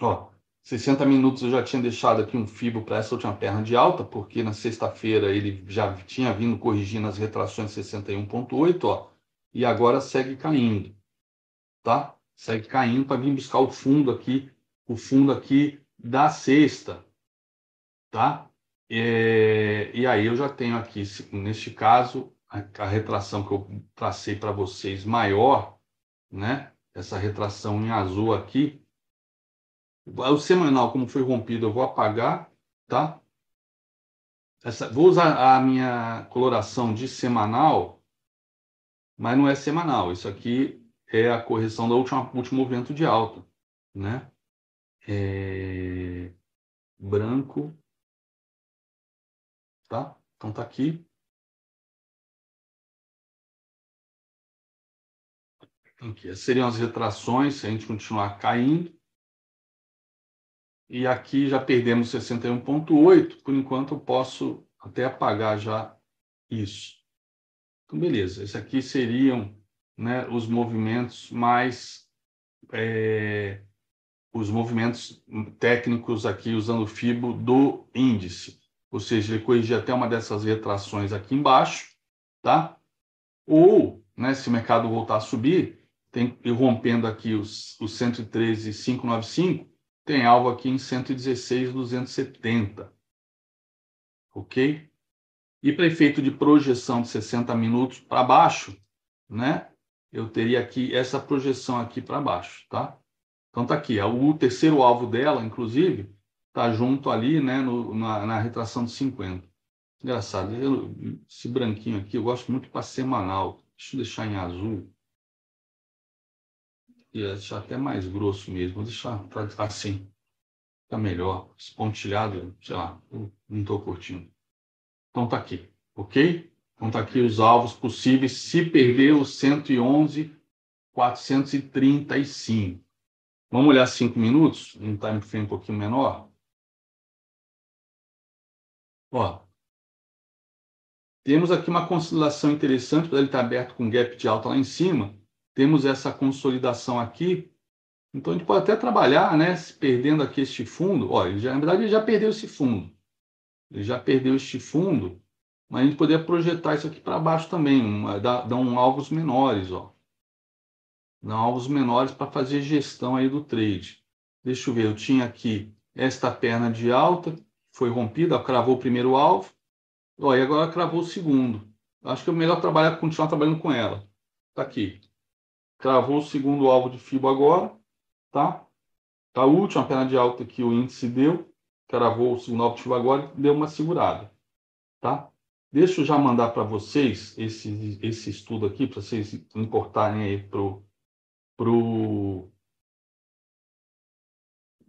Ó, 60 minutos eu já tinha deixado aqui um fibo para essa última perna de alta, porque na sexta-feira ele já tinha vindo corrigindo as retrações 61.8, ó, e agora segue caindo, tá? Segue caindo para vir buscar o fundo aqui, o fundo aqui da sexta, tá? É, e aí eu já tenho aqui, neste caso, a, a retração que eu tracei para vocês maior, né? Essa retração em azul aqui. O semanal, como foi rompido, eu vou apagar, tá? Essa, vou usar a minha coloração de semanal, mas não é semanal. Isso aqui é a correção do último, último movimento de alta, né? É... Branco tá? Então tá aqui. Aqui essas seriam as retrações, se a gente continuar caindo. E aqui já perdemos 61,8. Por enquanto eu posso até apagar já isso. Então, beleza. Esses aqui seriam né, os movimentos mais é, os movimentos técnicos aqui usando o FIBO do índice. Ou seja, ele corrigir até uma dessas retrações aqui embaixo, tá? Ou, né, se o mercado voltar a subir, tem rompendo aqui os, os 113,595, tem alvo aqui em 116,270. Ok? E para efeito de projeção de 60 minutos para baixo, né? Eu teria aqui essa projeção aqui para baixo, tá? Então tá aqui, o terceiro alvo dela, inclusive, tá junto ali, né, no, na, na retração de 50. Engraçado, eu, esse branquinho aqui eu gosto muito para semanal. Deixa eu deixar em azul. E deixar até mais grosso mesmo. Vou deixar assim. Fica melhor. Espontilhado, sei lá, não estou curtindo. Então tá aqui, ok? Então tá aqui os alvos possíveis se perder os 111, 435. Vamos olhar cinco minutos, um time frame um pouquinho menor. Ó, temos aqui uma consolidação interessante, ele estar aberto com gap de alta lá em cima. Temos essa consolidação aqui. Então, a gente pode até trabalhar, né, perdendo aqui este fundo. Ele já, na verdade, ele já perdeu esse fundo. Ele já perdeu este fundo, mas a gente poderia projetar isso aqui para baixo também, uma, dar, um alvos menores, ó. Dar alvos menores para fazer gestão aí do trade. Deixa eu ver, eu tinha aqui esta perna de alta, foi rompida, cravou o primeiro alvo, ó, e agora cravou o segundo. Acho que é melhor trabalhar, continuar trabalhando com ela. Tá aqui. Cravou o segundo alvo de FIBO agora, tá? Tá a última perna de alta que o índice deu, cravou o segundo alvo de FIBO agora deu uma segurada, tá? Deixa eu já mandar para vocês esse, esse estudo aqui, para vocês importarem aí para pro,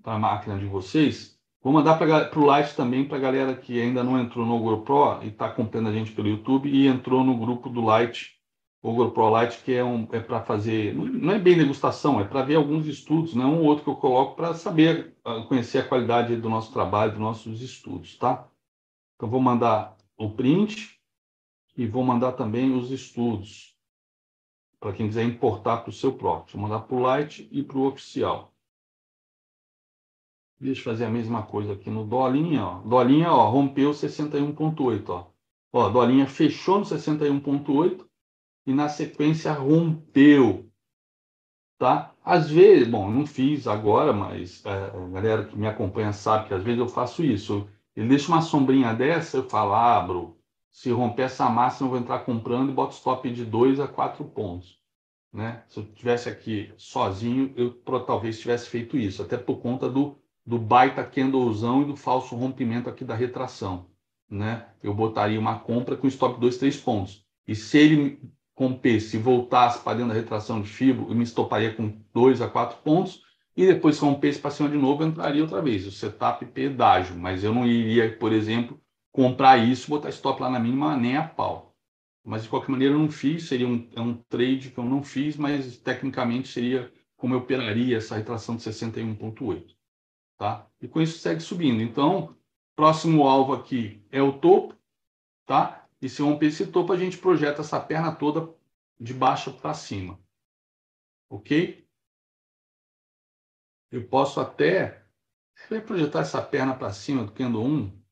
a máquina de vocês. Vou mandar para o Light também para a galera que ainda não entrou no GoPro e está acompanhando a gente pelo YouTube e entrou no grupo do Light, o GoPro Light, que é, um, é para fazer, não é bem degustação, é para ver alguns estudos, não é um outro que eu coloco para saber, ah, conhecer a qualidade do nosso trabalho, dos nossos estudos, tá? Então vou mandar o print e vou mandar também os estudos para quem quiser importar para o seu próprio. Vou mandar para o Light e para o oficial. Deixa eu fazer a mesma coisa aqui no Dolinha, ó. Dolinha, ó, rompeu 61.8, ó. Ó, Dolinha fechou no 61.8 e na sequência rompeu, tá? Às vezes, bom, não fiz agora, mas é, a galera que me acompanha sabe que às vezes eu faço isso. Ele deixa uma sombrinha dessa, eu falo, abro. Se romper essa máxima, eu vou entrar comprando e boto stop de 2 a 4 pontos. Né? Se eu tivesse aqui sozinho, eu talvez tivesse feito isso, até por conta do do baita candlezão e do falso rompimento aqui da retração. Né? Eu botaria uma compra com stop 2, 3 pontos. E se ele rompesse e voltasse para dentro da retração de FIBO, eu me estoparia com 2 a 4 pontos. E depois, se rompesse para cima de novo, eu entraria outra vez. O setup pedágio. Mas eu não iria, por exemplo, comprar isso, botar stop lá na mínima nem a pau. Mas de qualquer maneira eu não fiz, seria um, é um trade que eu não fiz, mas tecnicamente seria como eu operaria essa retração de 61,8 tá? E com isso segue subindo. Então, próximo alvo aqui é o topo, tá? E se romper esse topo, a gente projeta essa perna toda de baixo para cima. Ok? Eu posso até vai projetar essa perna para cima do Kendo 1,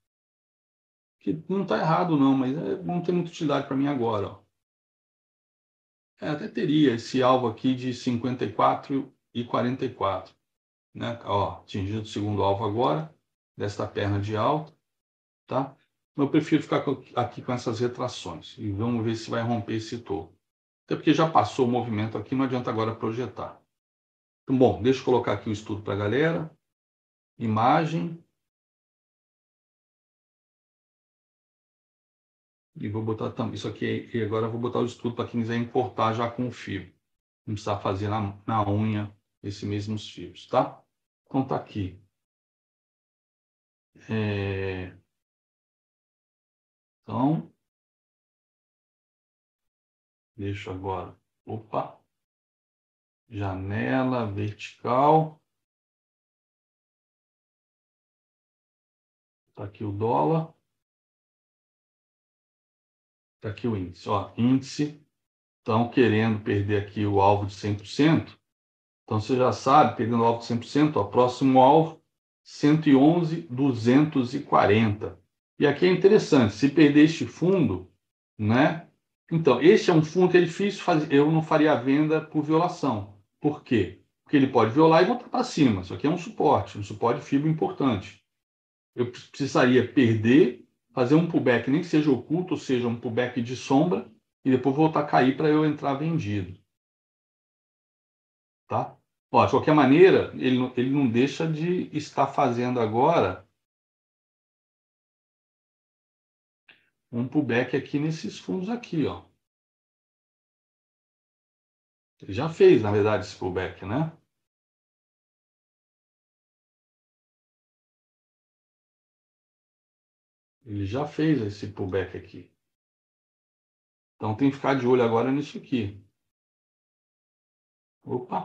que não está errado não, mas é, não tem muita utilidade para mim agora. Ó. É, até teria esse alvo aqui de 54 e 44 né? Ó, atingindo o segundo alvo agora, desta perna de alta, tá? Eu prefiro ficar aqui com essas retrações e vamos ver se vai romper esse topo. Até porque já passou o movimento aqui, não adianta agora projetar. Então, bom, deixa eu colocar aqui o estudo para a galera. Imagem. E vou botar também isso aqui. E agora vou botar o estudo para quem quiser importar já com o fio. Não precisar fazer na, na unha esses mesmos fios, tá? Então tá aqui. É... Então, deixa agora. Opa! Janela vertical. Tá aqui o dólar. Tá aqui o índice. Ó, índice. Estão querendo perder aqui o alvo de 100%. Então você já sabe, perdendo alvo de 100%, ó, próximo alvo 111,240. E aqui é interessante, se perder este fundo, né? Então, este é um fundo que é difícil fazer, eu não faria a venda por violação. Por quê? Porque ele pode violar e voltar para cima. Isso aqui é um suporte, um suporte fibra importante. Eu precisaria perder, fazer um pullback, nem que seja oculto, ou seja, um pullback de sombra, e depois voltar a cair para eu entrar vendido. Tá? Ó, de qualquer maneira, ele, ele não deixa de estar fazendo agora um pullback aqui nesses fundos aqui, ó. Ele já fez, na verdade, esse pullback, né? Ele já fez esse pullback aqui. Então tem que ficar de olho agora nisso aqui. Opa!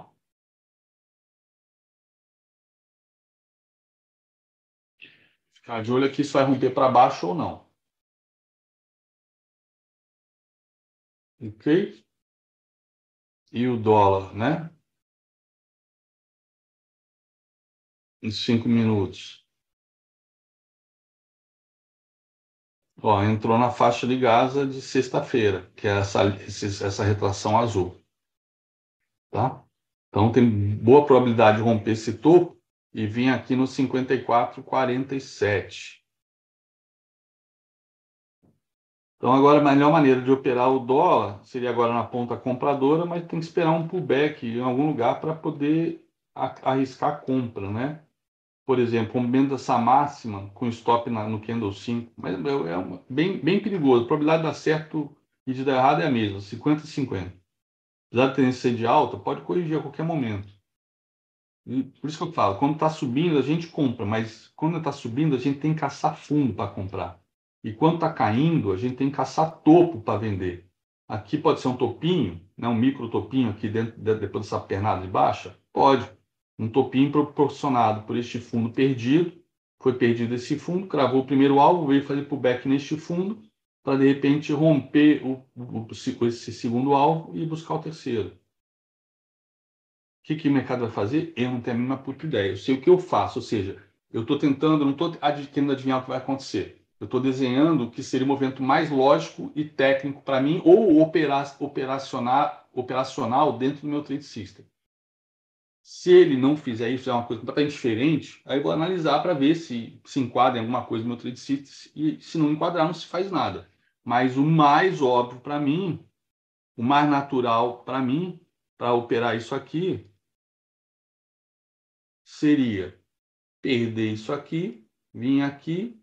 Ficar de olho aqui se vai romper para baixo ou não. Ok? E o dólar, né? Em cinco minutos. Ó, entrou na faixa de Gaza de sexta-feira, que é essa, essa retração azul. Tá? Então tem boa probabilidade de romper esse topo e vir aqui no 54,47. Então agora a melhor maneira de operar o dólar seria agora na ponta compradora, mas tem que esperar um pullback em algum lugar para poder arriscar a compra, né? por exemplo, rompendo essa máxima com stop na, no candle 5, mas é, é uma, bem, bem perigoso. A probabilidade de dar certo e de dar errado é a mesma, 50-50. Apesar de tendência de alta, pode corrigir a qualquer momento. E por isso que eu falo, quando está subindo, a gente compra, mas quando está subindo, a gente tem que caçar fundo para comprar. E quando está caindo, a gente tem que caçar topo para vender. Aqui pode ser um topinho, né, um micro topinho aqui dentro, depois dessa pernada de baixa? Pode um topinho proporcionado por este fundo perdido. Foi perdido esse fundo, cravou o primeiro alvo, veio fazer pullback neste fundo, para de repente romper o, o, esse segundo alvo e buscar o terceiro. O que, que o mercado vai fazer? Eu não tenho a mínima puta ideia. Eu sei o que eu faço, ou seja, eu estou tentando, não estou querendo adivinhar o que vai acontecer. Eu estou desenhando o que seria o movimento mais lógico e técnico para mim, ou operacional, operacional dentro do meu trade system. Se ele não fizer isso, é uma coisa completamente diferente, aí eu vou analisar para ver se se enquadra em alguma coisa no meu trade system e se não enquadrar, não se faz nada. Mas o mais óbvio para mim, o mais natural para mim, para operar isso aqui, seria perder isso aqui, vir aqui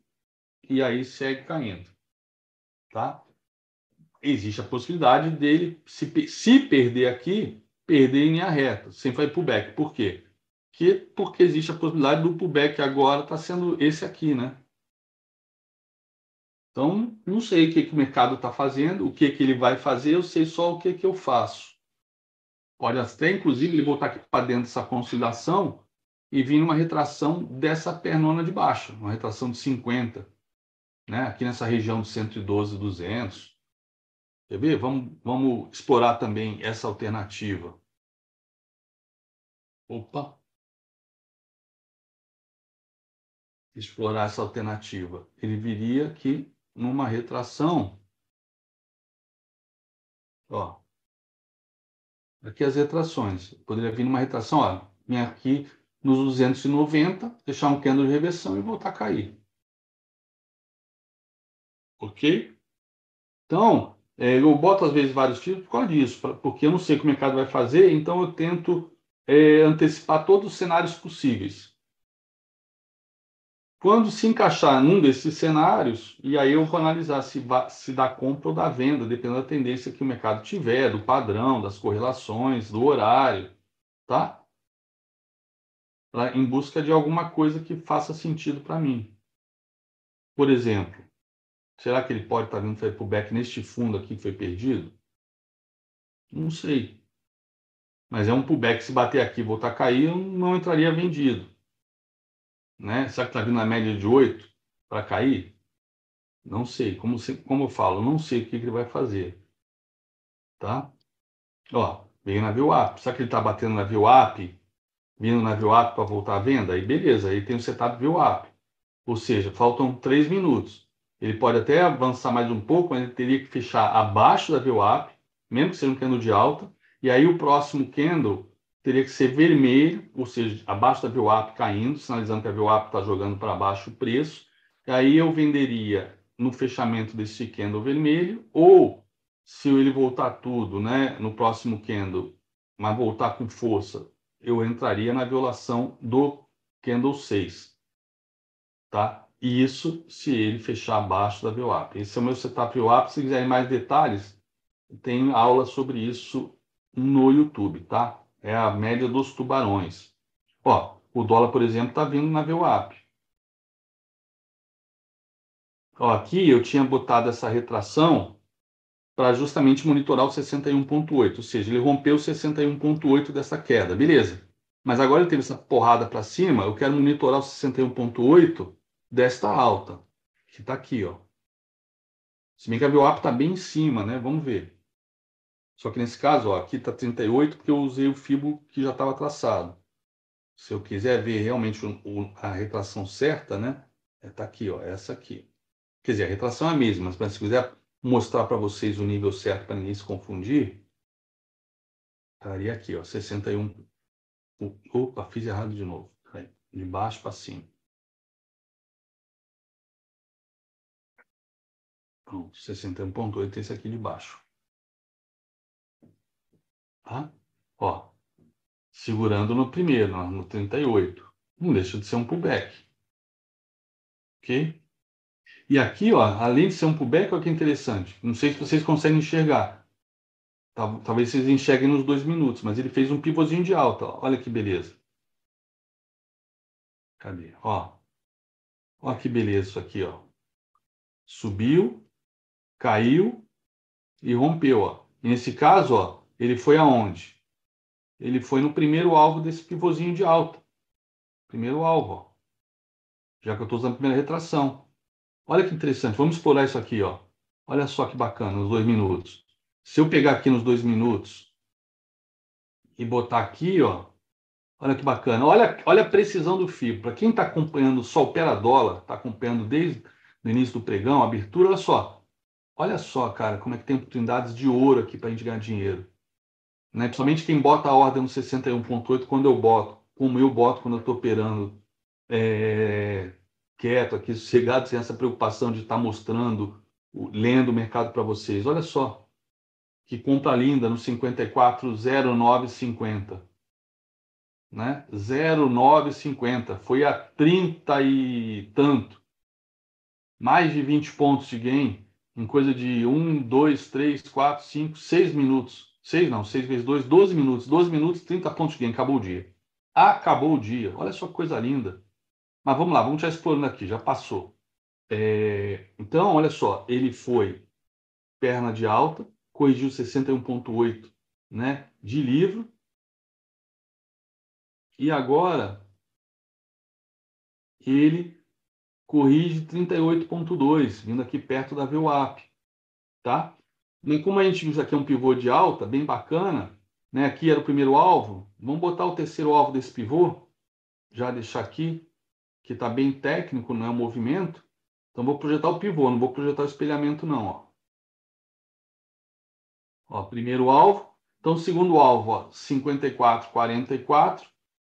e aí segue caindo. Tá? Existe a possibilidade dele, se, se perder aqui, perder em linha reta, sem fazer pullback. Por quê? Que, porque existe a possibilidade do pullback agora está sendo esse aqui, né? Então, não sei o que, que o mercado está fazendo, o que, que ele vai fazer, eu sei só o que, que eu faço. Pode até, inclusive, ele voltar aqui para dentro dessa consolidação e vir uma retração dessa pernona de baixo, uma retração de 50, né? aqui nessa região de 112, 200. Quer ver? Vamos, vamos explorar também essa alternativa. Opa! Explorar essa alternativa. Ele viria aqui numa retração. Ó. Aqui as retrações. Poderia vir numa retração, ó. Vem aqui nos 290, deixar um candle de reversão e voltar a cair. Ok? Então, é, eu boto às vezes vários títulos por causa disso, pra, porque eu não sei o que o mercado vai fazer, então eu tento é, antecipar todos os cenários possíveis. Quando se encaixar num desses cenários, e aí eu vou analisar se, se dá compra ou dá venda, dependendo da tendência que o mercado tiver, do padrão, das correlações, do horário, tá? Pra, em busca de alguma coisa que faça sentido para mim. Por exemplo, Será que ele pode estar vindo fazer pullback neste fundo aqui que foi perdido? Não sei. Mas é um pullback, se bater aqui e voltar a cair, eu não entraria vendido. Né? Será que está vindo na média de 8 para cair? Não sei. Como, como eu falo, não sei o que, que ele vai fazer. Tá? Ó, Veio na VWAP. Será que ele está batendo na VWAP? Vindo na VWAP para voltar à venda? Aí beleza, aí tem o setup VWAP. Ou seja, faltam três minutos. Ele pode até avançar mais um pouco, mas ele teria que fechar abaixo da VWAP, mesmo que seja um candle de alta. E aí o próximo candle teria que ser vermelho, ou seja, abaixo da VWAP caindo, sinalizando que a VWAP está jogando para baixo o preço. E aí eu venderia no fechamento desse candle vermelho, ou se ele voltar tudo né, no próximo candle, mas voltar com força, eu entraria na violação do candle 6. Tá? Isso se ele fechar abaixo da VWAP. Esse é o meu setup VWAP. Se quiserem mais detalhes, tem aula sobre isso no YouTube, tá? É a média dos tubarões. Ó, o dólar, por exemplo, está vindo na VWAP. Ó, aqui eu tinha botado essa retração para justamente monitorar o 61.8, ou seja, ele rompeu o 61.8 dessa queda, beleza. Mas agora ele teve essa porrada para cima, eu quero monitorar o 61.8 desta alta, que está aqui, ó. Se bem que a VWAP está bem em cima, né? Vamos ver. Só que nesse caso, ó, aqui está 38 porque eu usei o fibo que já estava traçado. Se eu quiser ver realmente o, o, a retração certa, né? Está é, aqui, ó, essa aqui. Quer dizer, a retração é a mesma, mas se quiser mostrar para vocês o nível certo para ninguém se confundir, estaria aqui, ó, 61. Opa, fiz errado de novo. De baixo para cima. Pronto, 61.8, esse aqui de baixo. Tá? Ó, segurando no primeiro, no 38. Não deixa de ser um pullback. Ok? E aqui, ó, além de ser um pullback, olha que interessante. Não sei se vocês conseguem enxergar. Talvez vocês enxerguem nos dois minutos, mas ele fez um pivôzinho de alta. Olha que beleza. Cadê? Ó. Olha que beleza isso aqui, ó. Subiu, caiu e rompeu, ó. E nesse caso, ó, ele foi aonde? Ele foi no primeiro alvo desse pivôzinho de alta. Primeiro alvo, ó. Já que eu estou usando a primeira retração. Olha que interessante. Vamos explorar isso aqui, ó. Olha só que bacana, nos dois minutos. Se eu pegar aqui nos dois minutos e botar aqui, ó. Olha que bacana. Olha, olha a precisão do fio. Para quem está acompanhando só o pera dólar, está acompanhando desde o início do pregão, abertura, olha só. Olha só, cara, como é que tem oportunidades de ouro aqui para a gente ganhar dinheiro. Né? Principalmente quem bota a ordem no 61.8 quando eu boto, como eu boto quando eu estou operando é, quieto aqui, sossegado, sem essa preocupação de estar tá mostrando, lendo o mercado para vocês. Olha só, que conta linda no 540950. Né? 0950, foi a 30 e tanto. Mais de 20 pontos de gain em coisa de 1, 2, 3, 4, 5, 6 minutos. 6 não, 6 vezes 2, 12 minutos. 12 minutos, 30 pontos de acabou o dia. Acabou o dia. Olha só que coisa linda. Mas vamos lá, vamos já explorando aqui, já passou. É, então, olha só, ele foi perna de alta, corrigiu 61,8 né, de livro. E agora ele corrige 38,2, vindo aqui perto da VWAP. Tá? E como a gente usa aqui um pivô de alta, bem bacana, né? aqui era o primeiro alvo, vamos botar o terceiro alvo desse pivô, já deixar aqui que está bem técnico, não é movimento. Então, vou projetar o pivô, não vou projetar o espelhamento, não. Ó. Ó, primeiro alvo. Então, segundo alvo, ó, 54, 44.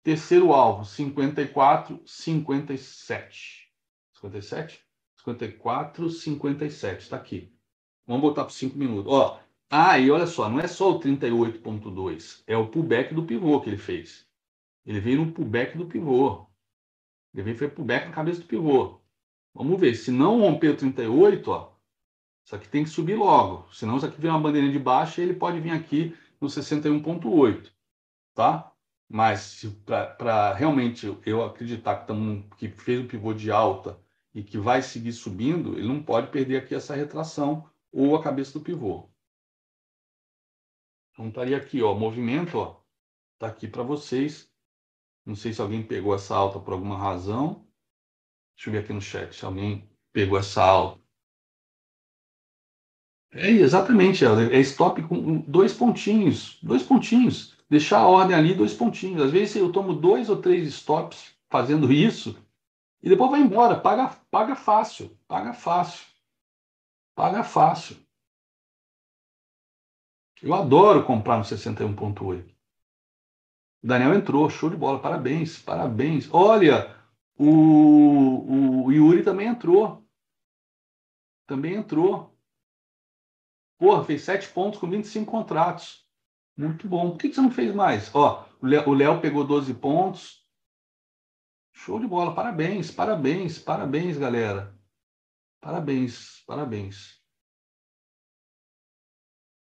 Terceiro alvo, 54, 57. 57? 54, 57. Está aqui. Vamos botar para 5 minutos. Ó, ah, e olha só, não é só o 38.2, é o pullback do pivô que ele fez. Ele veio no pullback do pivô. Ele foi pro back na cabeça do pivô. Vamos ver. Se não romper o 38, ó, isso aqui tem que subir logo. Senão isso aqui vem uma bandeirinha de baixa e ele pode vir aqui no 61.8. Tá? Mas para realmente eu acreditar que, tamo, que fez o pivô de alta e que vai seguir subindo, ele não pode perder aqui essa retração ou a cabeça do pivô. Então estaria aqui, ó, movimento, ó, tá aqui para vocês. Não sei se alguém pegou essa alta por alguma razão. Deixa eu ver aqui no chat se alguém pegou essa alta. É exatamente, é stop com dois pontinhos, dois pontinhos. Deixar a ordem ali, dois pontinhos. Às vezes eu tomo dois ou três stops fazendo isso e depois vai embora. Paga, paga fácil, paga fácil, paga fácil. Eu adoro comprar no 61.8. Daniel entrou, show de bola, parabéns, parabéns. Olha, o, o Yuri também entrou. Também entrou. Porra, fez 7 pontos com 25 contratos. Muito bom. Por que você não fez mais? Ó, o Léo pegou 12 pontos. Show de bola. Parabéns, parabéns, parabéns, galera. Parabéns, parabéns.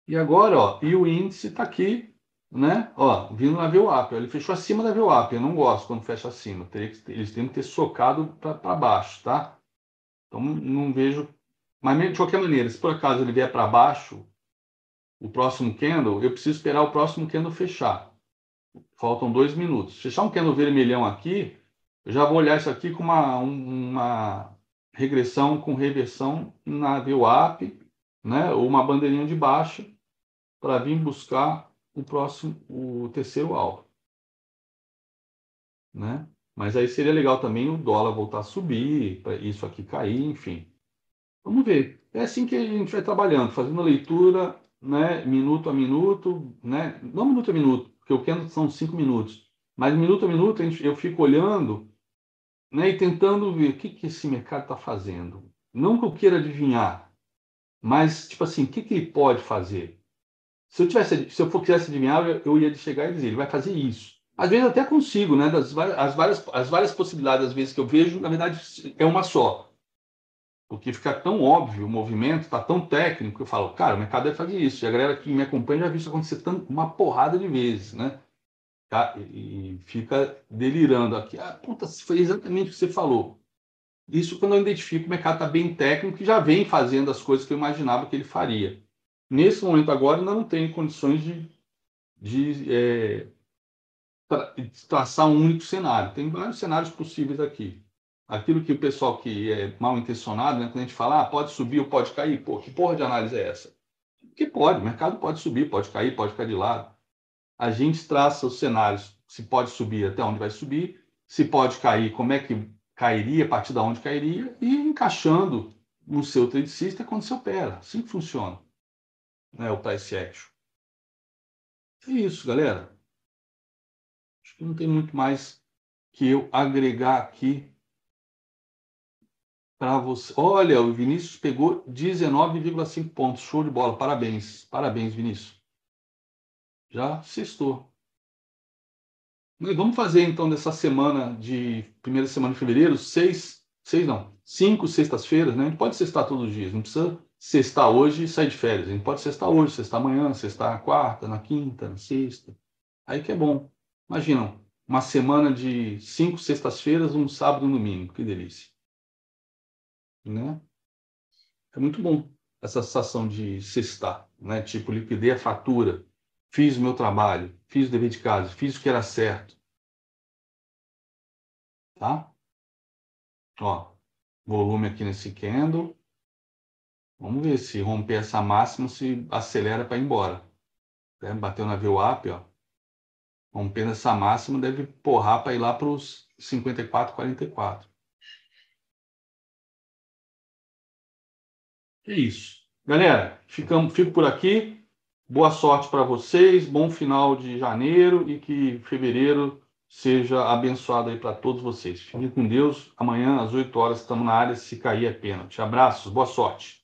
E agora, ó, e o índice está aqui, né? Ó, vindo na VWAP. Ele fechou acima da VWAP. Eu não gosto quando fecha acima. Eles têm que ter socado para baixo, tá? Então não vejo mas, de qualquer maneira, se por acaso ele vier para baixo, o próximo candle, eu preciso esperar o próximo candle fechar. Faltam dois minutos. Fechar um candle vermelhão aqui, eu já vou olhar isso aqui com uma, uma regressão com reversão na VWAP, né? ou uma bandeirinha de baixa, para vir buscar o próximo, o terceiro alvo. Né? Mas aí seria legal também o dólar voltar a subir, para isso aqui cair, enfim. Vamos ver. É assim que a gente vai trabalhando, fazendo a leitura, né, minuto a minuto, né, não minuto a minuto, porque o Kendo são cinco minutos, mas minuto a minuto eu fico olhando né, e tentando ver o que, que esse mercado está fazendo. Não que eu queira adivinhar, mas, tipo assim, o que, que ele pode fazer? Se eu, tivesse, se eu for, quisesse adivinhar, eu ia chegar e dizer, ele vai fazer isso. Às vezes até consigo, né? Das, as, várias, as várias possibilidades, às vezes, que eu vejo, na verdade, é uma só porque fica tão óbvio o movimento, está tão técnico, que eu falo, cara, o mercado deve fazer isso. E a galera que me acompanha já viu isso acontecer uma porrada de vezes, né? Tá? E fica delirando aqui. Ah, puta, foi exatamente o que você falou. Isso quando eu identifico o mercado está bem técnico e já vem fazendo as coisas que eu imaginava que ele faria. Nesse momento agora, ainda não tenho condições de, de é, traçar um único cenário. Tem vários cenários possíveis aqui aquilo que o pessoal que é mal intencionado, né, quando a gente fala, ah, pode subir ou pode cair, pô, que porra de análise é essa? Que pode, o mercado pode subir, pode cair, pode cair de lado. A gente traça os cenários, se pode subir, até onde vai subir, se pode cair, como é que cairia, a partir de onde cairia, e encaixando no seu trade system quando você opera. Assim que funciona né, o price action. É isso, galera. Acho que não tem muito mais que eu agregar aqui para você. Olha, o Vinícius pegou 19,5 pontos. Show de bola. Parabéns. Parabéns, Vinícius. Já sextou. Mas vamos fazer então dessa semana de primeira semana de fevereiro, seis, seis não, cinco sextas-feiras, né? A gente pode sextar todos os dias, não precisa sextar hoje e sair de férias. A gente pode sextar hoje, sextar amanhã, sextar na quarta, na quinta, na sexta. Aí que é bom. Imagina, uma semana de cinco sextas-feiras, um sábado e um domingo. Que delícia né? É muito bom essa sensação de cestar, né? Tipo, liquidei a fatura, fiz o meu trabalho, fiz o dever de casa, fiz o que era certo. Tá? Ó, volume aqui nesse candle. Vamos ver se romper essa máxima, se acelera para ir embora. É, bateu na VWAP, ó. Rompendo essa máxima, deve porrar para ir lá para os 54, 44. É isso. Galera, ficamos, fico por aqui. Boa sorte para vocês, bom final de janeiro e que fevereiro seja abençoado aí para todos vocês. Fiquem com Deus. Amanhã às 8 horas estamos na área se cair é pênalti. Abraços, boa sorte.